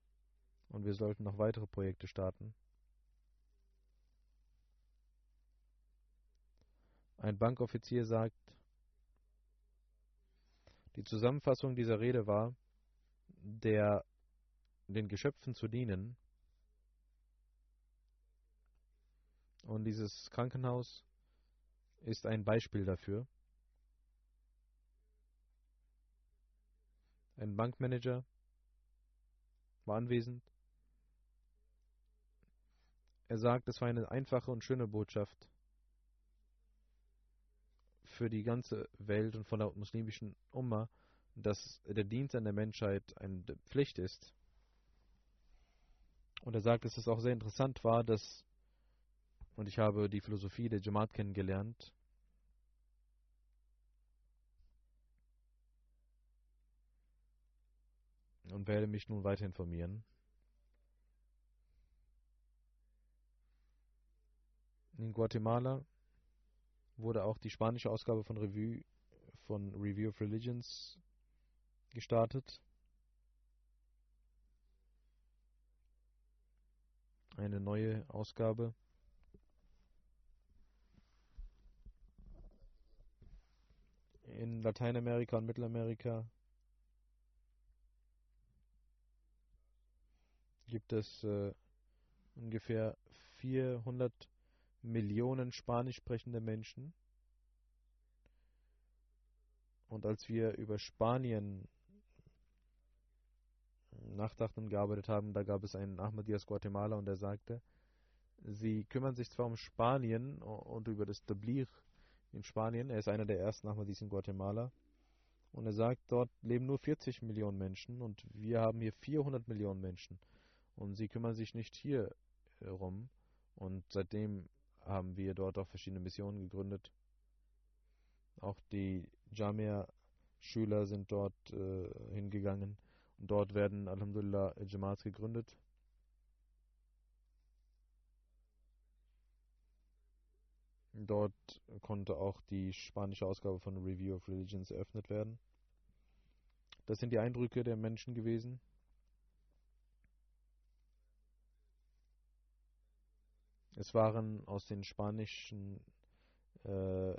Speaker 2: Und wir sollten noch weitere Projekte starten. Ein Bankoffizier sagt, die Zusammenfassung dieser Rede war, der den Geschöpfen zu dienen. Und dieses Krankenhaus ist ein Beispiel dafür. Ein Bankmanager war anwesend. Er sagt, es war eine einfache und schöne Botschaft für die ganze Welt und von der muslimischen Umma, dass der Dienst an der Menschheit eine Pflicht ist. Und er sagt, dass es auch sehr interessant war, dass, und ich habe die Philosophie der Jamaat kennengelernt, und werde mich nun weiter informieren. In Guatemala wurde auch die spanische Ausgabe von Revue von Review of Religions gestartet. Eine neue Ausgabe. In Lateinamerika und Mittelamerika gibt es äh, ungefähr 400 Millionen spanisch sprechende Menschen. Und als wir über Spanien nachdachten und gearbeitet haben, da gab es einen Ahmadiyas Guatemala und der sagte, sie kümmern sich zwar um Spanien und über das Tablir in Spanien, er ist einer der ersten Ahmadis in Guatemala, und er sagt, dort leben nur 40 Millionen Menschen und wir haben hier 400 Millionen Menschen. Und sie kümmern sich nicht hier herum und seitdem haben wir dort auch verschiedene Missionen gegründet. Auch die Jamia-Schüler sind dort äh, hingegangen. Und dort werden Alhamdulillah Jamaats gegründet. Dort konnte auch die spanische Ausgabe von Review of Religions eröffnet werden. Das sind die Eindrücke der Menschen gewesen. Es waren aus den spanischen, äh,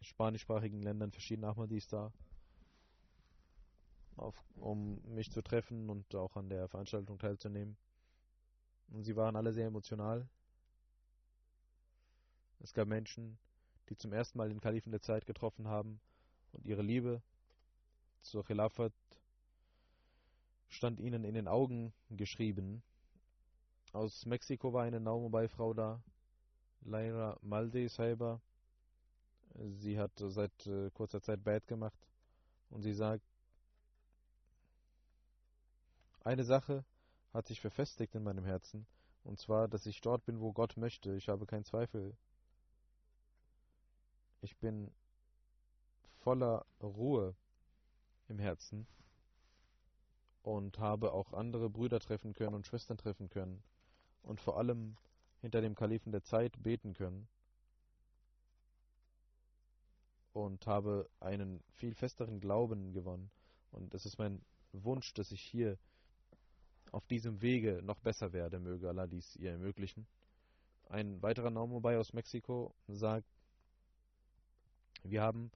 Speaker 2: spanischsprachigen Ländern verschiedene Ahmadis da, auf, um mich zu treffen und auch an der Veranstaltung teilzunehmen. Und sie waren alle sehr emotional. Es gab Menschen, die zum ersten Mal den Kalifen der Zeit getroffen haben und ihre Liebe zur Khilafat stand ihnen in den Augen geschrieben. Aus Mexiko war eine Naumobile-Frau da, Laira Malde Saiba. Sie hat seit äh, kurzer Zeit Bad gemacht und sie sagt, Eine Sache hat sich verfestigt in meinem Herzen, und zwar, dass ich dort bin, wo Gott möchte. Ich habe keinen Zweifel. Ich bin voller Ruhe im Herzen und habe auch andere Brüder treffen können und Schwestern treffen können und vor allem hinter dem Kalifen der Zeit beten können und habe einen viel festeren Glauben gewonnen. Und es ist mein Wunsch, dass ich hier auf diesem Wege noch besser werde, möge Allah dies ihr ermöglichen. Ein weiterer Naumobai aus Mexiko sagt, wir haben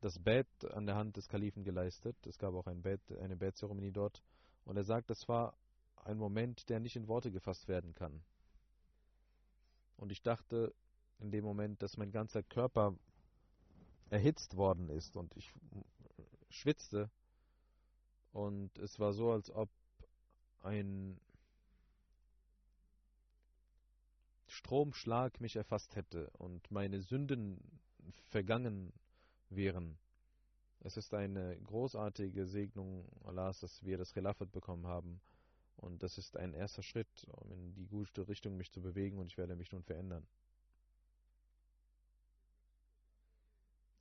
Speaker 2: das Bett an der Hand des Kalifen geleistet. Es gab auch ein Bett, eine Bettzeremonie dort. Und er sagt, das war ein Moment, der nicht in Worte gefasst werden kann. Und ich dachte in dem Moment, dass mein ganzer Körper erhitzt worden ist und ich schwitzte. Und es war so, als ob ein Stromschlag mich erfasst hätte und meine Sünden vergangen wären. Es ist eine großartige Segnung Allahs, dass wir das Khilafat bekommen haben. Und das ist ein erster Schritt, um in die gute Richtung mich zu bewegen und ich werde mich nun verändern.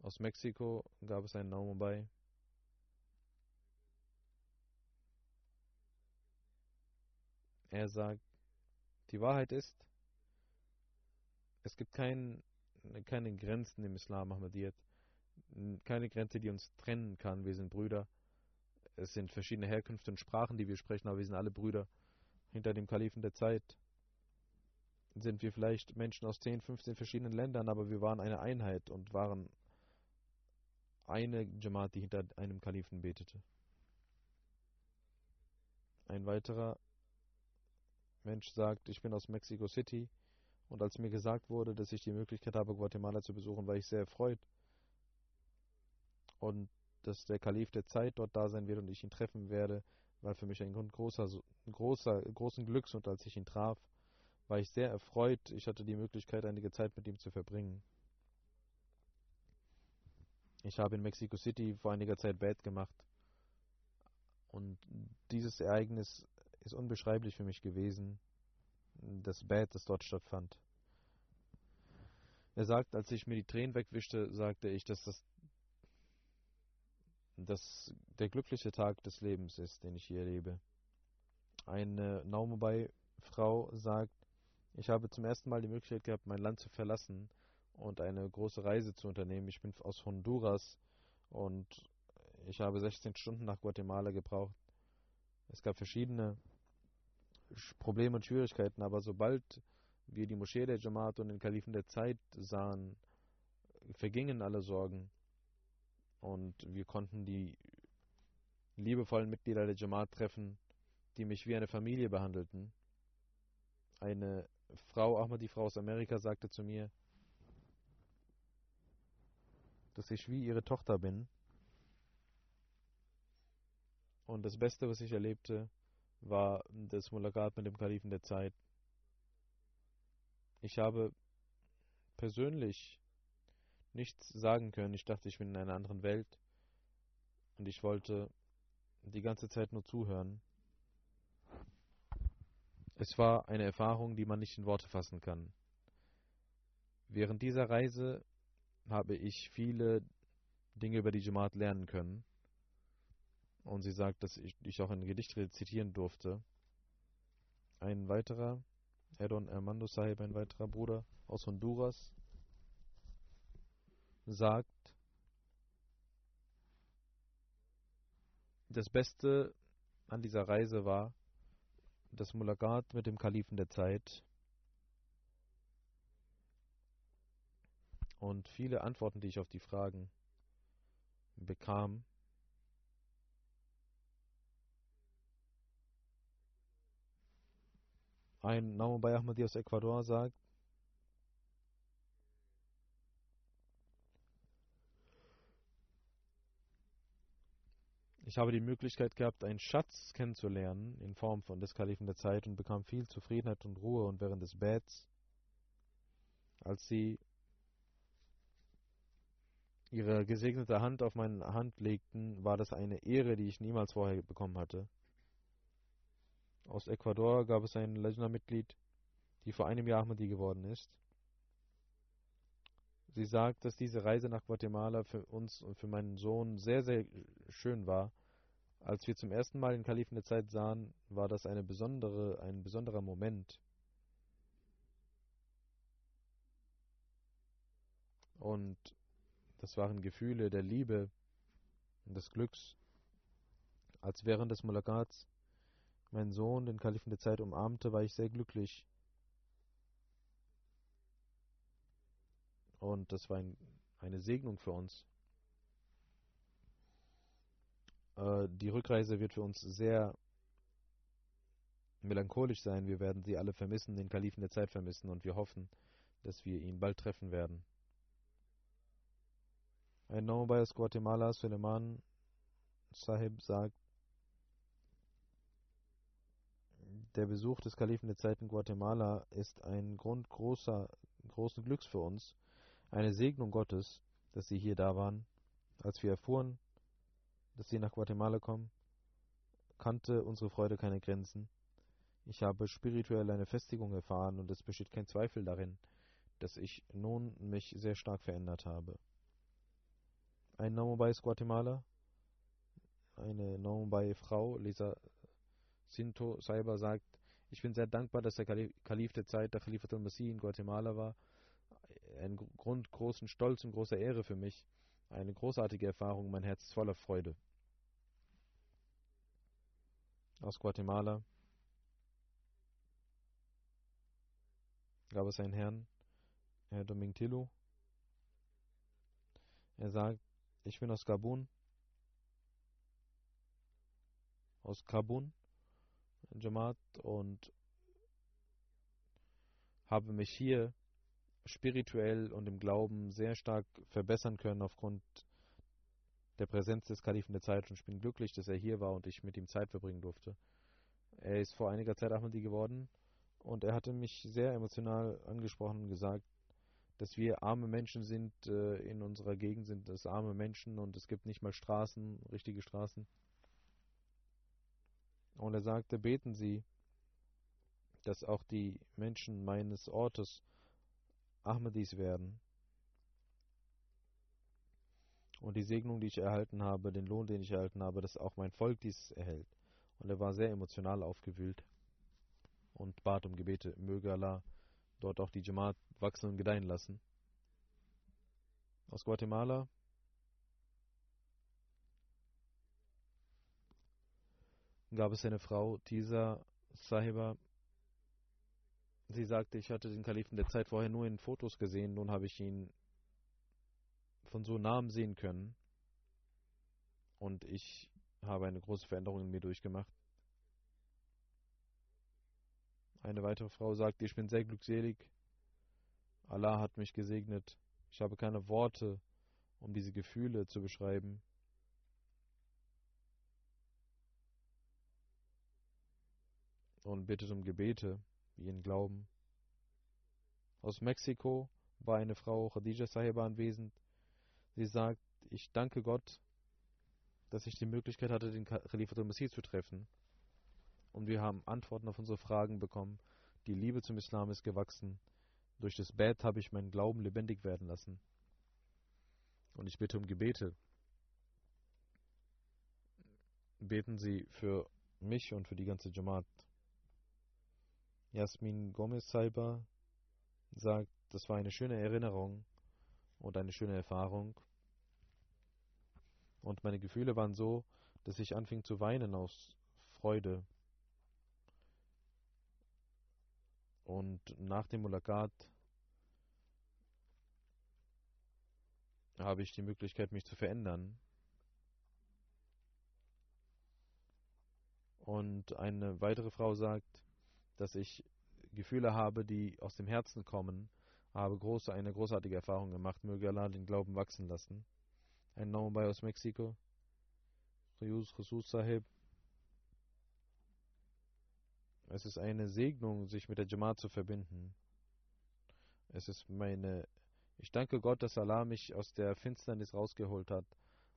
Speaker 2: Aus Mexiko gab es einen Naumobei. Er sagt, die Wahrheit ist, es gibt kein, keine Grenzen im Islam Ahmadiyyat, keine Grenze, die uns trennen kann. Wir sind Brüder. Es sind verschiedene Herkünfte und Sprachen, die wir sprechen, aber wir sind alle Brüder. Hinter dem Kalifen der Zeit sind wir vielleicht Menschen aus 10, 15 verschiedenen Ländern, aber wir waren eine Einheit und waren eine Jamaat, die hinter einem Kalifen betete. Ein weiterer Mensch sagt, ich bin aus Mexico City und als mir gesagt wurde, dass ich die Möglichkeit habe, Guatemala zu besuchen, war ich sehr erfreut und dass der Kalif der Zeit dort da sein wird und ich ihn treffen werde, war für mich ein Grund großer, großer, großen Glücks und als ich ihn traf, war ich sehr erfreut. Ich hatte die Möglichkeit, einige Zeit mit ihm zu verbringen. Ich habe in Mexico City vor einiger Zeit Bad gemacht und dieses Ereignis ist unbeschreiblich für mich gewesen, das Bad, das dort stattfand. Er sagt, als ich mir die Tränen wegwischte, sagte ich, dass das dass der glückliche Tag des Lebens ist, den ich hier erlebe. Eine Naumobai-Frau sagt, ich habe zum ersten Mal die Möglichkeit gehabt, mein Land zu verlassen und eine große Reise zu unternehmen. Ich bin aus Honduras und ich habe 16 Stunden nach Guatemala gebraucht. Es gab verschiedene Probleme und Schwierigkeiten, aber sobald wir die Moschee der Jamaat und den Kalifen der Zeit sahen, vergingen alle Sorgen und wir konnten die liebevollen Mitglieder der Jamaat treffen, die mich wie eine Familie behandelten. Eine Frau, auch mal die Frau aus Amerika, sagte zu mir, dass ich wie ihre Tochter bin. Und das Beste, was ich erlebte, war das Mulakat mit dem Kalifen der Zeit. Ich habe persönlich nichts sagen können. Ich dachte, ich bin in einer anderen Welt und ich wollte die ganze Zeit nur zuhören. Es war eine Erfahrung, die man nicht in Worte fassen kann. Während dieser Reise habe ich viele Dinge über die Jamaat lernen können. Und sie sagt, dass ich, ich auch ein Gedicht rezitieren durfte. Ein weiterer, Erdon Armando Sahib, ein weiterer Bruder aus Honduras, sagt, das Beste an dieser Reise war das Mulakat mit dem Kalifen der Zeit und viele Antworten, die ich auf die Fragen bekam, Ein Naumabay Ahmadi aus Ecuador sagt, Ich habe die Möglichkeit gehabt, einen Schatz kennenzulernen in Form von des Kalifen der Zeit und bekam viel Zufriedenheit und Ruhe und während des Bets, als sie ihre gesegnete Hand auf meine Hand legten, war das eine Ehre, die ich niemals vorher bekommen hatte. Aus Ecuador gab es ein Lejna-Mitglied, die vor einem Jahr Ahmadi geworden ist. Sie sagt, dass diese Reise nach Guatemala für uns und für meinen Sohn sehr, sehr schön war. Als wir zum ersten Mal den Kalifen der Zeit sahen, war das eine besondere, ein besonderer Moment. Und das waren Gefühle der Liebe und des Glücks. Als während des Mulakats mein Sohn den Kalifen der Zeit umarmte, war ich sehr glücklich. Und das war ein, eine Segnung für uns. Äh, die Rückreise wird für uns sehr melancholisch sein. Wir werden sie alle vermissen, den Kalifen der Zeit vermissen und wir hoffen, dass wir ihn bald treffen werden. Ein Nomobay aus Guatemala, Suleiman Sahib, sagt, der Besuch des Kalifen der Zeit in Guatemala ist ein Grund großer, großen Glücks für uns eine Segnung Gottes, dass Sie hier da waren. Als wir erfuhren, dass Sie nach Guatemala kommen, kannte unsere Freude keine Grenzen. Ich habe spirituell eine Festigung erfahren und es besteht kein Zweifel darin, dass ich nun mich sehr stark verändert habe. Ein Namobai ist Guatemala, eine Namobai-Frau, Lisa Sinto Saiba sagt, ich bin sehr dankbar, dass der Kalif der Zeit, der Khalifatul Masih in Guatemala war ein Grund großen Stolz und großer Ehre für mich. Eine großartige Erfahrung, mein Herz ist voller Freude. Aus Guatemala gab es einen Herrn, Herr Domingtillo. Er sagt, ich bin aus Gabun, aus Kabun, Jamaat, und habe mich hier spirituell und im Glauben sehr stark verbessern können aufgrund der Präsenz des Kalifen der Zeit und ich bin glücklich, dass er hier war und ich mit ihm Zeit verbringen durfte. Er ist vor einiger Zeit Ahmadi geworden und er hatte mich sehr emotional angesprochen und gesagt, dass wir arme Menschen sind, äh, in unserer Gegend sind es arme Menschen und es gibt nicht mal Straßen, richtige Straßen. Und er sagte, beten Sie, dass auch die Menschen meines Ortes Ahmadis werden. Und die Segnung, die ich erhalten habe, den Lohn, den ich erhalten habe, dass auch mein Volk dies erhält. Und er war sehr emotional aufgewühlt und bat um Gebete, möge Allah dort auch die Jamaat wachsen und gedeihen lassen. Aus Guatemala gab es eine Frau, Tisa Sahiba, Sie sagte, ich hatte den Kalifen der Zeit vorher nur in Fotos gesehen, nun habe ich ihn von so nahem sehen können. Und ich habe eine große Veränderung in mir durchgemacht. Eine weitere Frau sagt, ich bin sehr glückselig. Allah hat mich gesegnet. Ich habe keine Worte, um diese Gefühle zu beschreiben. Und bittet um Gebete wie ihren Glauben. Aus Mexiko war eine Frau Khadija Sahiba anwesend. Sie sagt, ich danke Gott, dass ich die Möglichkeit hatte, den Khalifat al-Masih zu treffen. Und wir haben Antworten auf unsere Fragen bekommen. Die Liebe zum Islam ist gewachsen. Durch das Bett habe ich meinen Glauben lebendig werden lassen. Und ich bitte um Gebete. Beten Sie für mich und für die ganze Jamaat. Jasmin Gomez Saiba sagt, das war eine schöne Erinnerung und eine schöne Erfahrung. Und meine Gefühle waren so, dass ich anfing zu weinen aus Freude. Und nach dem Mulakat habe ich die Möglichkeit, mich zu verändern. Und eine weitere Frau sagt, dass ich Gefühle habe, die aus dem Herzen kommen, habe große, eine großartige Erfahrung gemacht. Möge Allah den Glauben wachsen lassen. Ein Nomobay aus Mexiko, Rius Jesus Sahib. Es ist eine Segnung, sich mit der Jamaat zu verbinden. Es ist meine. Ich danke Gott, dass Allah mich aus der Finsternis rausgeholt hat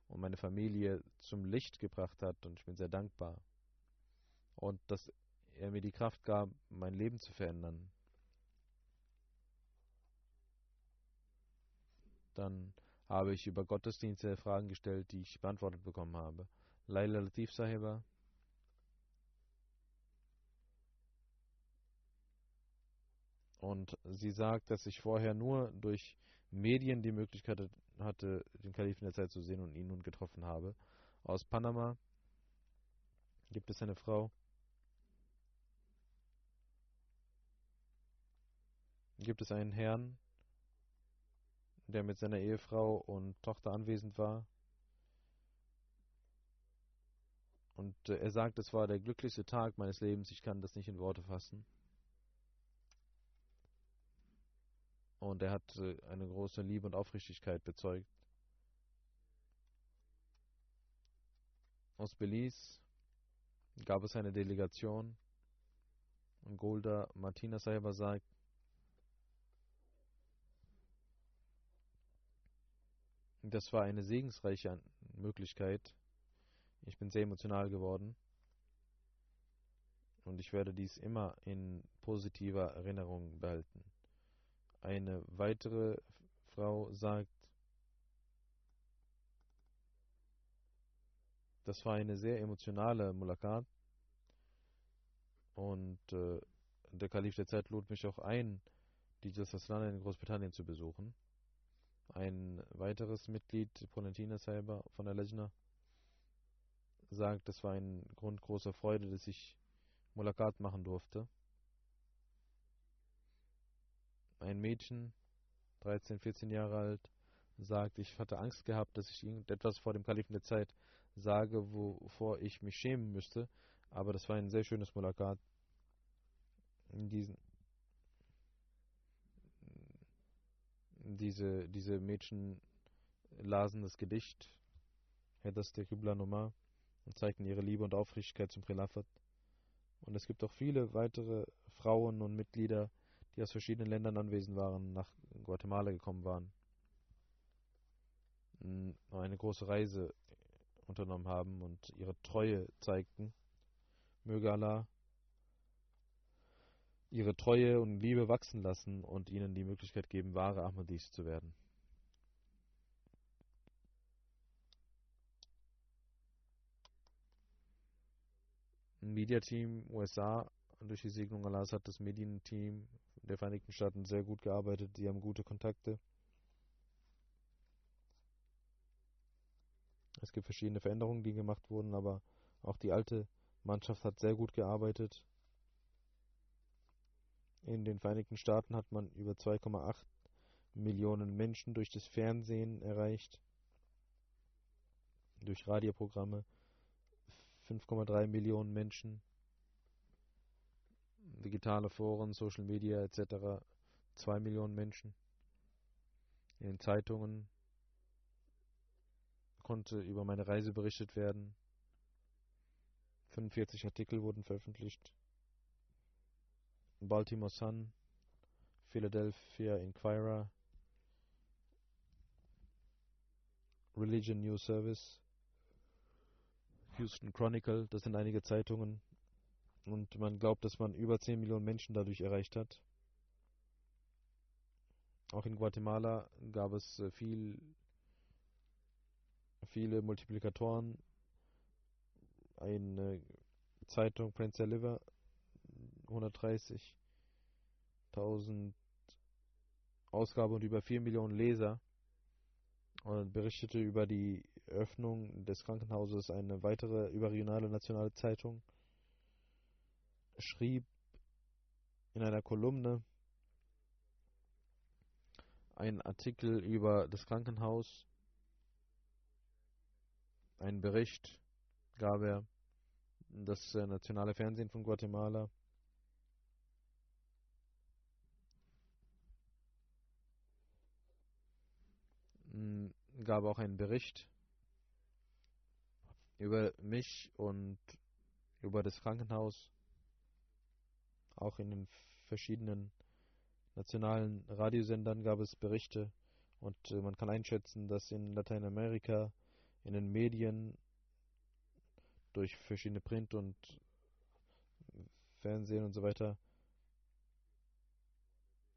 Speaker 2: und meine Familie zum Licht gebracht hat und ich bin sehr dankbar. Und dass er mir die Kraft gab, mein Leben zu verändern. Dann habe ich über Gottesdienste Fragen gestellt, die ich beantwortet bekommen habe. Laila Latif Sahiba. Und sie sagt, dass ich vorher nur durch Medien die Möglichkeit hatte, den Kalifen der Zeit zu sehen und ihn nun getroffen habe. Aus Panama gibt es eine Frau, gibt es einen Herrn, der mit seiner Ehefrau und Tochter anwesend war. Und äh, er sagt, es war der glücklichste Tag meines Lebens, ich kann das nicht in Worte fassen. Und er hat äh, eine große Liebe und Aufrichtigkeit bezeugt. Aus Belize gab es eine Delegation und Golda Martina selber sagt, Das war eine segensreiche Möglichkeit. Ich bin sehr emotional geworden. Und ich werde dies immer in positiver Erinnerung behalten. Eine weitere Frau sagt, das war eine sehr emotionale Mulakat. Und äh, der Kalif der Zeit lud mich auch ein, die Aslan in Großbritannien zu besuchen. Ein weiteres Mitglied, Ponentina selber von der Lejna, sagt, es war ein Grund großer Freude, dass ich Mulakat machen durfte. Ein Mädchen, 13, 14 Jahre alt, sagt, ich hatte Angst gehabt, dass ich irgendetwas vor dem Kalifen der Zeit sage, wovor ich mich schämen müsste. Aber das war ein sehr schönes Mulakat. In diesen diese, diese Mädchen lasen das Gedicht, Heddas der Qibla Numar, und zeigten ihre Liebe und Aufrichtigkeit zum Khilafat. Und es gibt auch viele weitere Frauen und Mitglieder, die aus verschiedenen Ländern anwesend waren, nach Guatemala gekommen waren, eine große Reise unternommen haben und ihre Treue zeigten. Möge Allah ihre Treue und Liebe wachsen lassen und ihnen die Möglichkeit geben, wahre Ahmadis zu werden. Media-Team USA durch die Segnung Allahs hat das Medienteam der Vereinigten Staaten sehr gut gearbeitet. Sie haben gute Kontakte. Es gibt verschiedene Veränderungen, die gemacht wurden, aber auch die alte Mannschaft hat sehr gut gearbeitet. In den Vereinigten Staaten hat man über 2,8 Millionen Menschen durch das Fernsehen erreicht, durch Radioprogramme 5,3 Millionen Menschen, digitale Foren, Social Media etc. 2 Millionen Menschen. In den Zeitungen konnte über meine Reise berichtet werden. 45 Artikel wurden veröffentlicht. Baltimore Sun, Philadelphia Inquirer, Religion News Service, Houston Chronicle, das sind einige Zeitungen. Und man glaubt, dass man über 10 Millionen Menschen dadurch erreicht hat. Auch in Guatemala gab es äh, viel, viele Multiplikatoren. Eine Zeitung, Prince Liver, 130.000 Ausgabe und über 4 Millionen Leser und berichtete über die Öffnung des Krankenhauses eine weitere überregionale nationale Zeitung schrieb in einer Kolumne einen Artikel über das Krankenhaus, einen Bericht gab er, das nationale Fernsehen von Guatemala gab auch einen Bericht über mich und über das Krankenhaus, auch in den verschiedenen nationalen Radiosendern gab es Berichte und äh, man kann einschätzen, dass in Lateinamerika in den Medien durch verschiedene Print- und Fernsehen und so weiter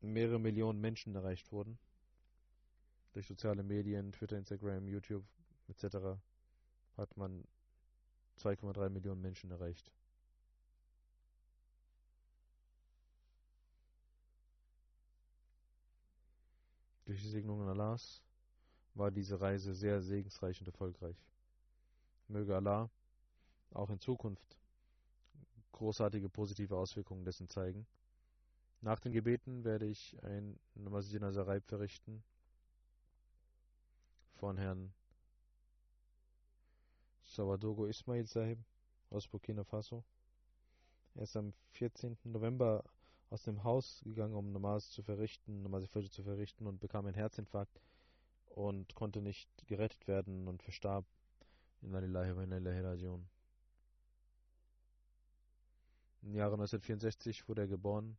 Speaker 2: mehrere Millionen Menschen erreicht wurden. Durch soziale Medien, Twitter, Instagram, YouTube etc. hat man 2,3 Millionen Menschen erreicht. Durch die Segnungen Allahs war diese Reise sehr segensreich und erfolgreich. Möge Allah auch in Zukunft großartige positive Auswirkungen dessen zeigen. Nach den Gebeten werde ich ein Masjid Nazarayb verrichten von Herrn Sawadogo Ismail Sahib aus Burkina Faso. Er ist am 14. November aus dem Haus gegangen, um Namaz zu verrichten, Namaz zu verrichten und bekam einen Herzinfarkt und konnte nicht gerettet werden und verstarb. In Alillahi wa Ilahi Rajiun. Im Jahre 1964 wurde er geboren.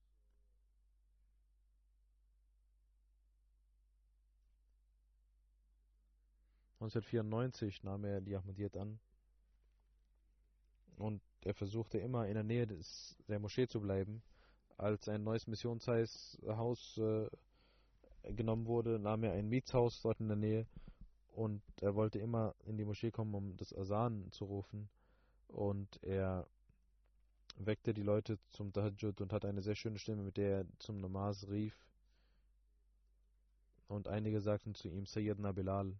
Speaker 2: ...1994 nahm er die Ahmadiyyat an und er versuchte immer in der Nähe des, der Moschee zu bleiben. Als ein neues Missionshaus äh, genommen wurde, nahm er ein Mietshaus dort in der Nähe und er wollte immer in die Moschee kommen, um das Asan zu rufen. Und er weckte die Leute zum Tahajjud und hatte eine sehr schöne Stimme, mit der er zum Namaz rief. Und einige sagten zu ihm Sayyidina Bilal.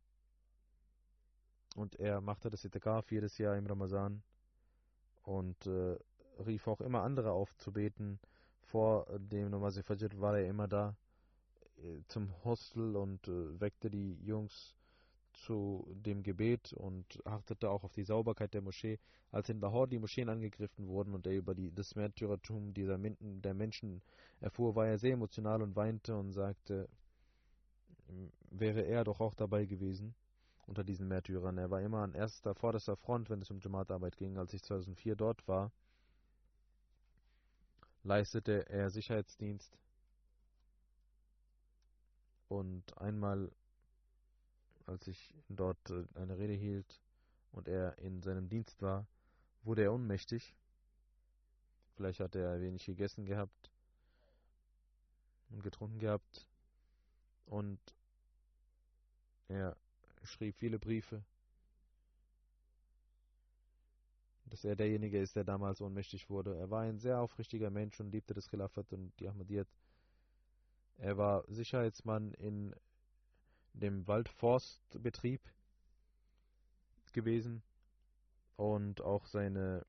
Speaker 2: Und er machte das Itikaf jedes Jahr im Ramazan und äh, rief auch immer andere auf zu beten. Vor dem Namaz Fajr war er immer da äh, zum Hostel und äh, weckte die Jungs zu dem Gebet und achtete auch auf die Sauberkeit der Moschee. Als in Lahore die Moscheen angegriffen wurden und er über die, das Märtyrertum dieser der Menschen erfuhr, war er sehr emotional und weinte und sagte, wäre er doch auch dabei gewesen unter diesen Märtyrern. Er war immer an erster, vorderster Front, wenn es um Jamaatarbeit ging. Als ich 2004 dort war, leistete er Sicherheitsdienst und einmal als ich dort äh, eine Rede hielt und er in seinem Dienst war, wurde er ohnmächtig. Vielleicht hat er wenig gegessen gehabt und getrunken gehabt. Und er schrieb viele Briefe, dass er derjenige ist, der damals ohnmächtig wurde. Er war ein sehr aufrichtiger Mensch und liebte das Khilafat und die Ahmadiyyat. Er war Sicherheitsmann in dem Waldforstbetrieb gewesen und auch seine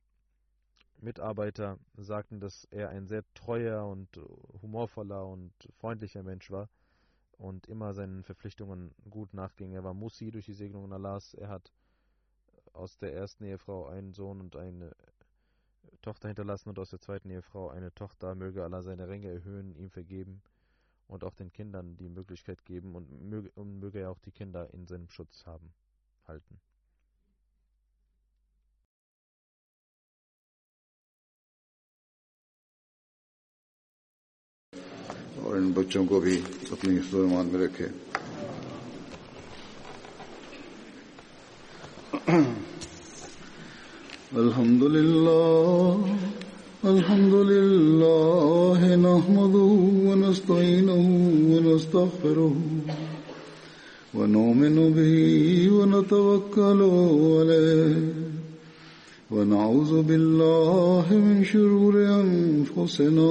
Speaker 2: Mitarbeiter sagten, dass er ein sehr treuer und humorvoller und freundlicher Mensch war und immer seinen Verpflichtungen gut nachging. Er war Musi durch die Segnungen Allahs. Er hat aus der ersten Ehefrau einen Sohn und eine Tochter hinterlassen und aus der zweiten Ehefrau eine Tochter. Möge Allah seine Ränge erhöhen, ihm vergeben und auch den Kindern die Möglichkeit geben und möge, und möge er auch die Kinder in seinem Schutz haben, halten.
Speaker 3: اور ان بچوں کو بھی اپنی سلمان میں رکھے۔ الحمد للہ الحمد للہ نحمده ونستعینه ونستغفره ونؤمن به ونتوكل عليه ونعوذ بالله من شرور أنفسنا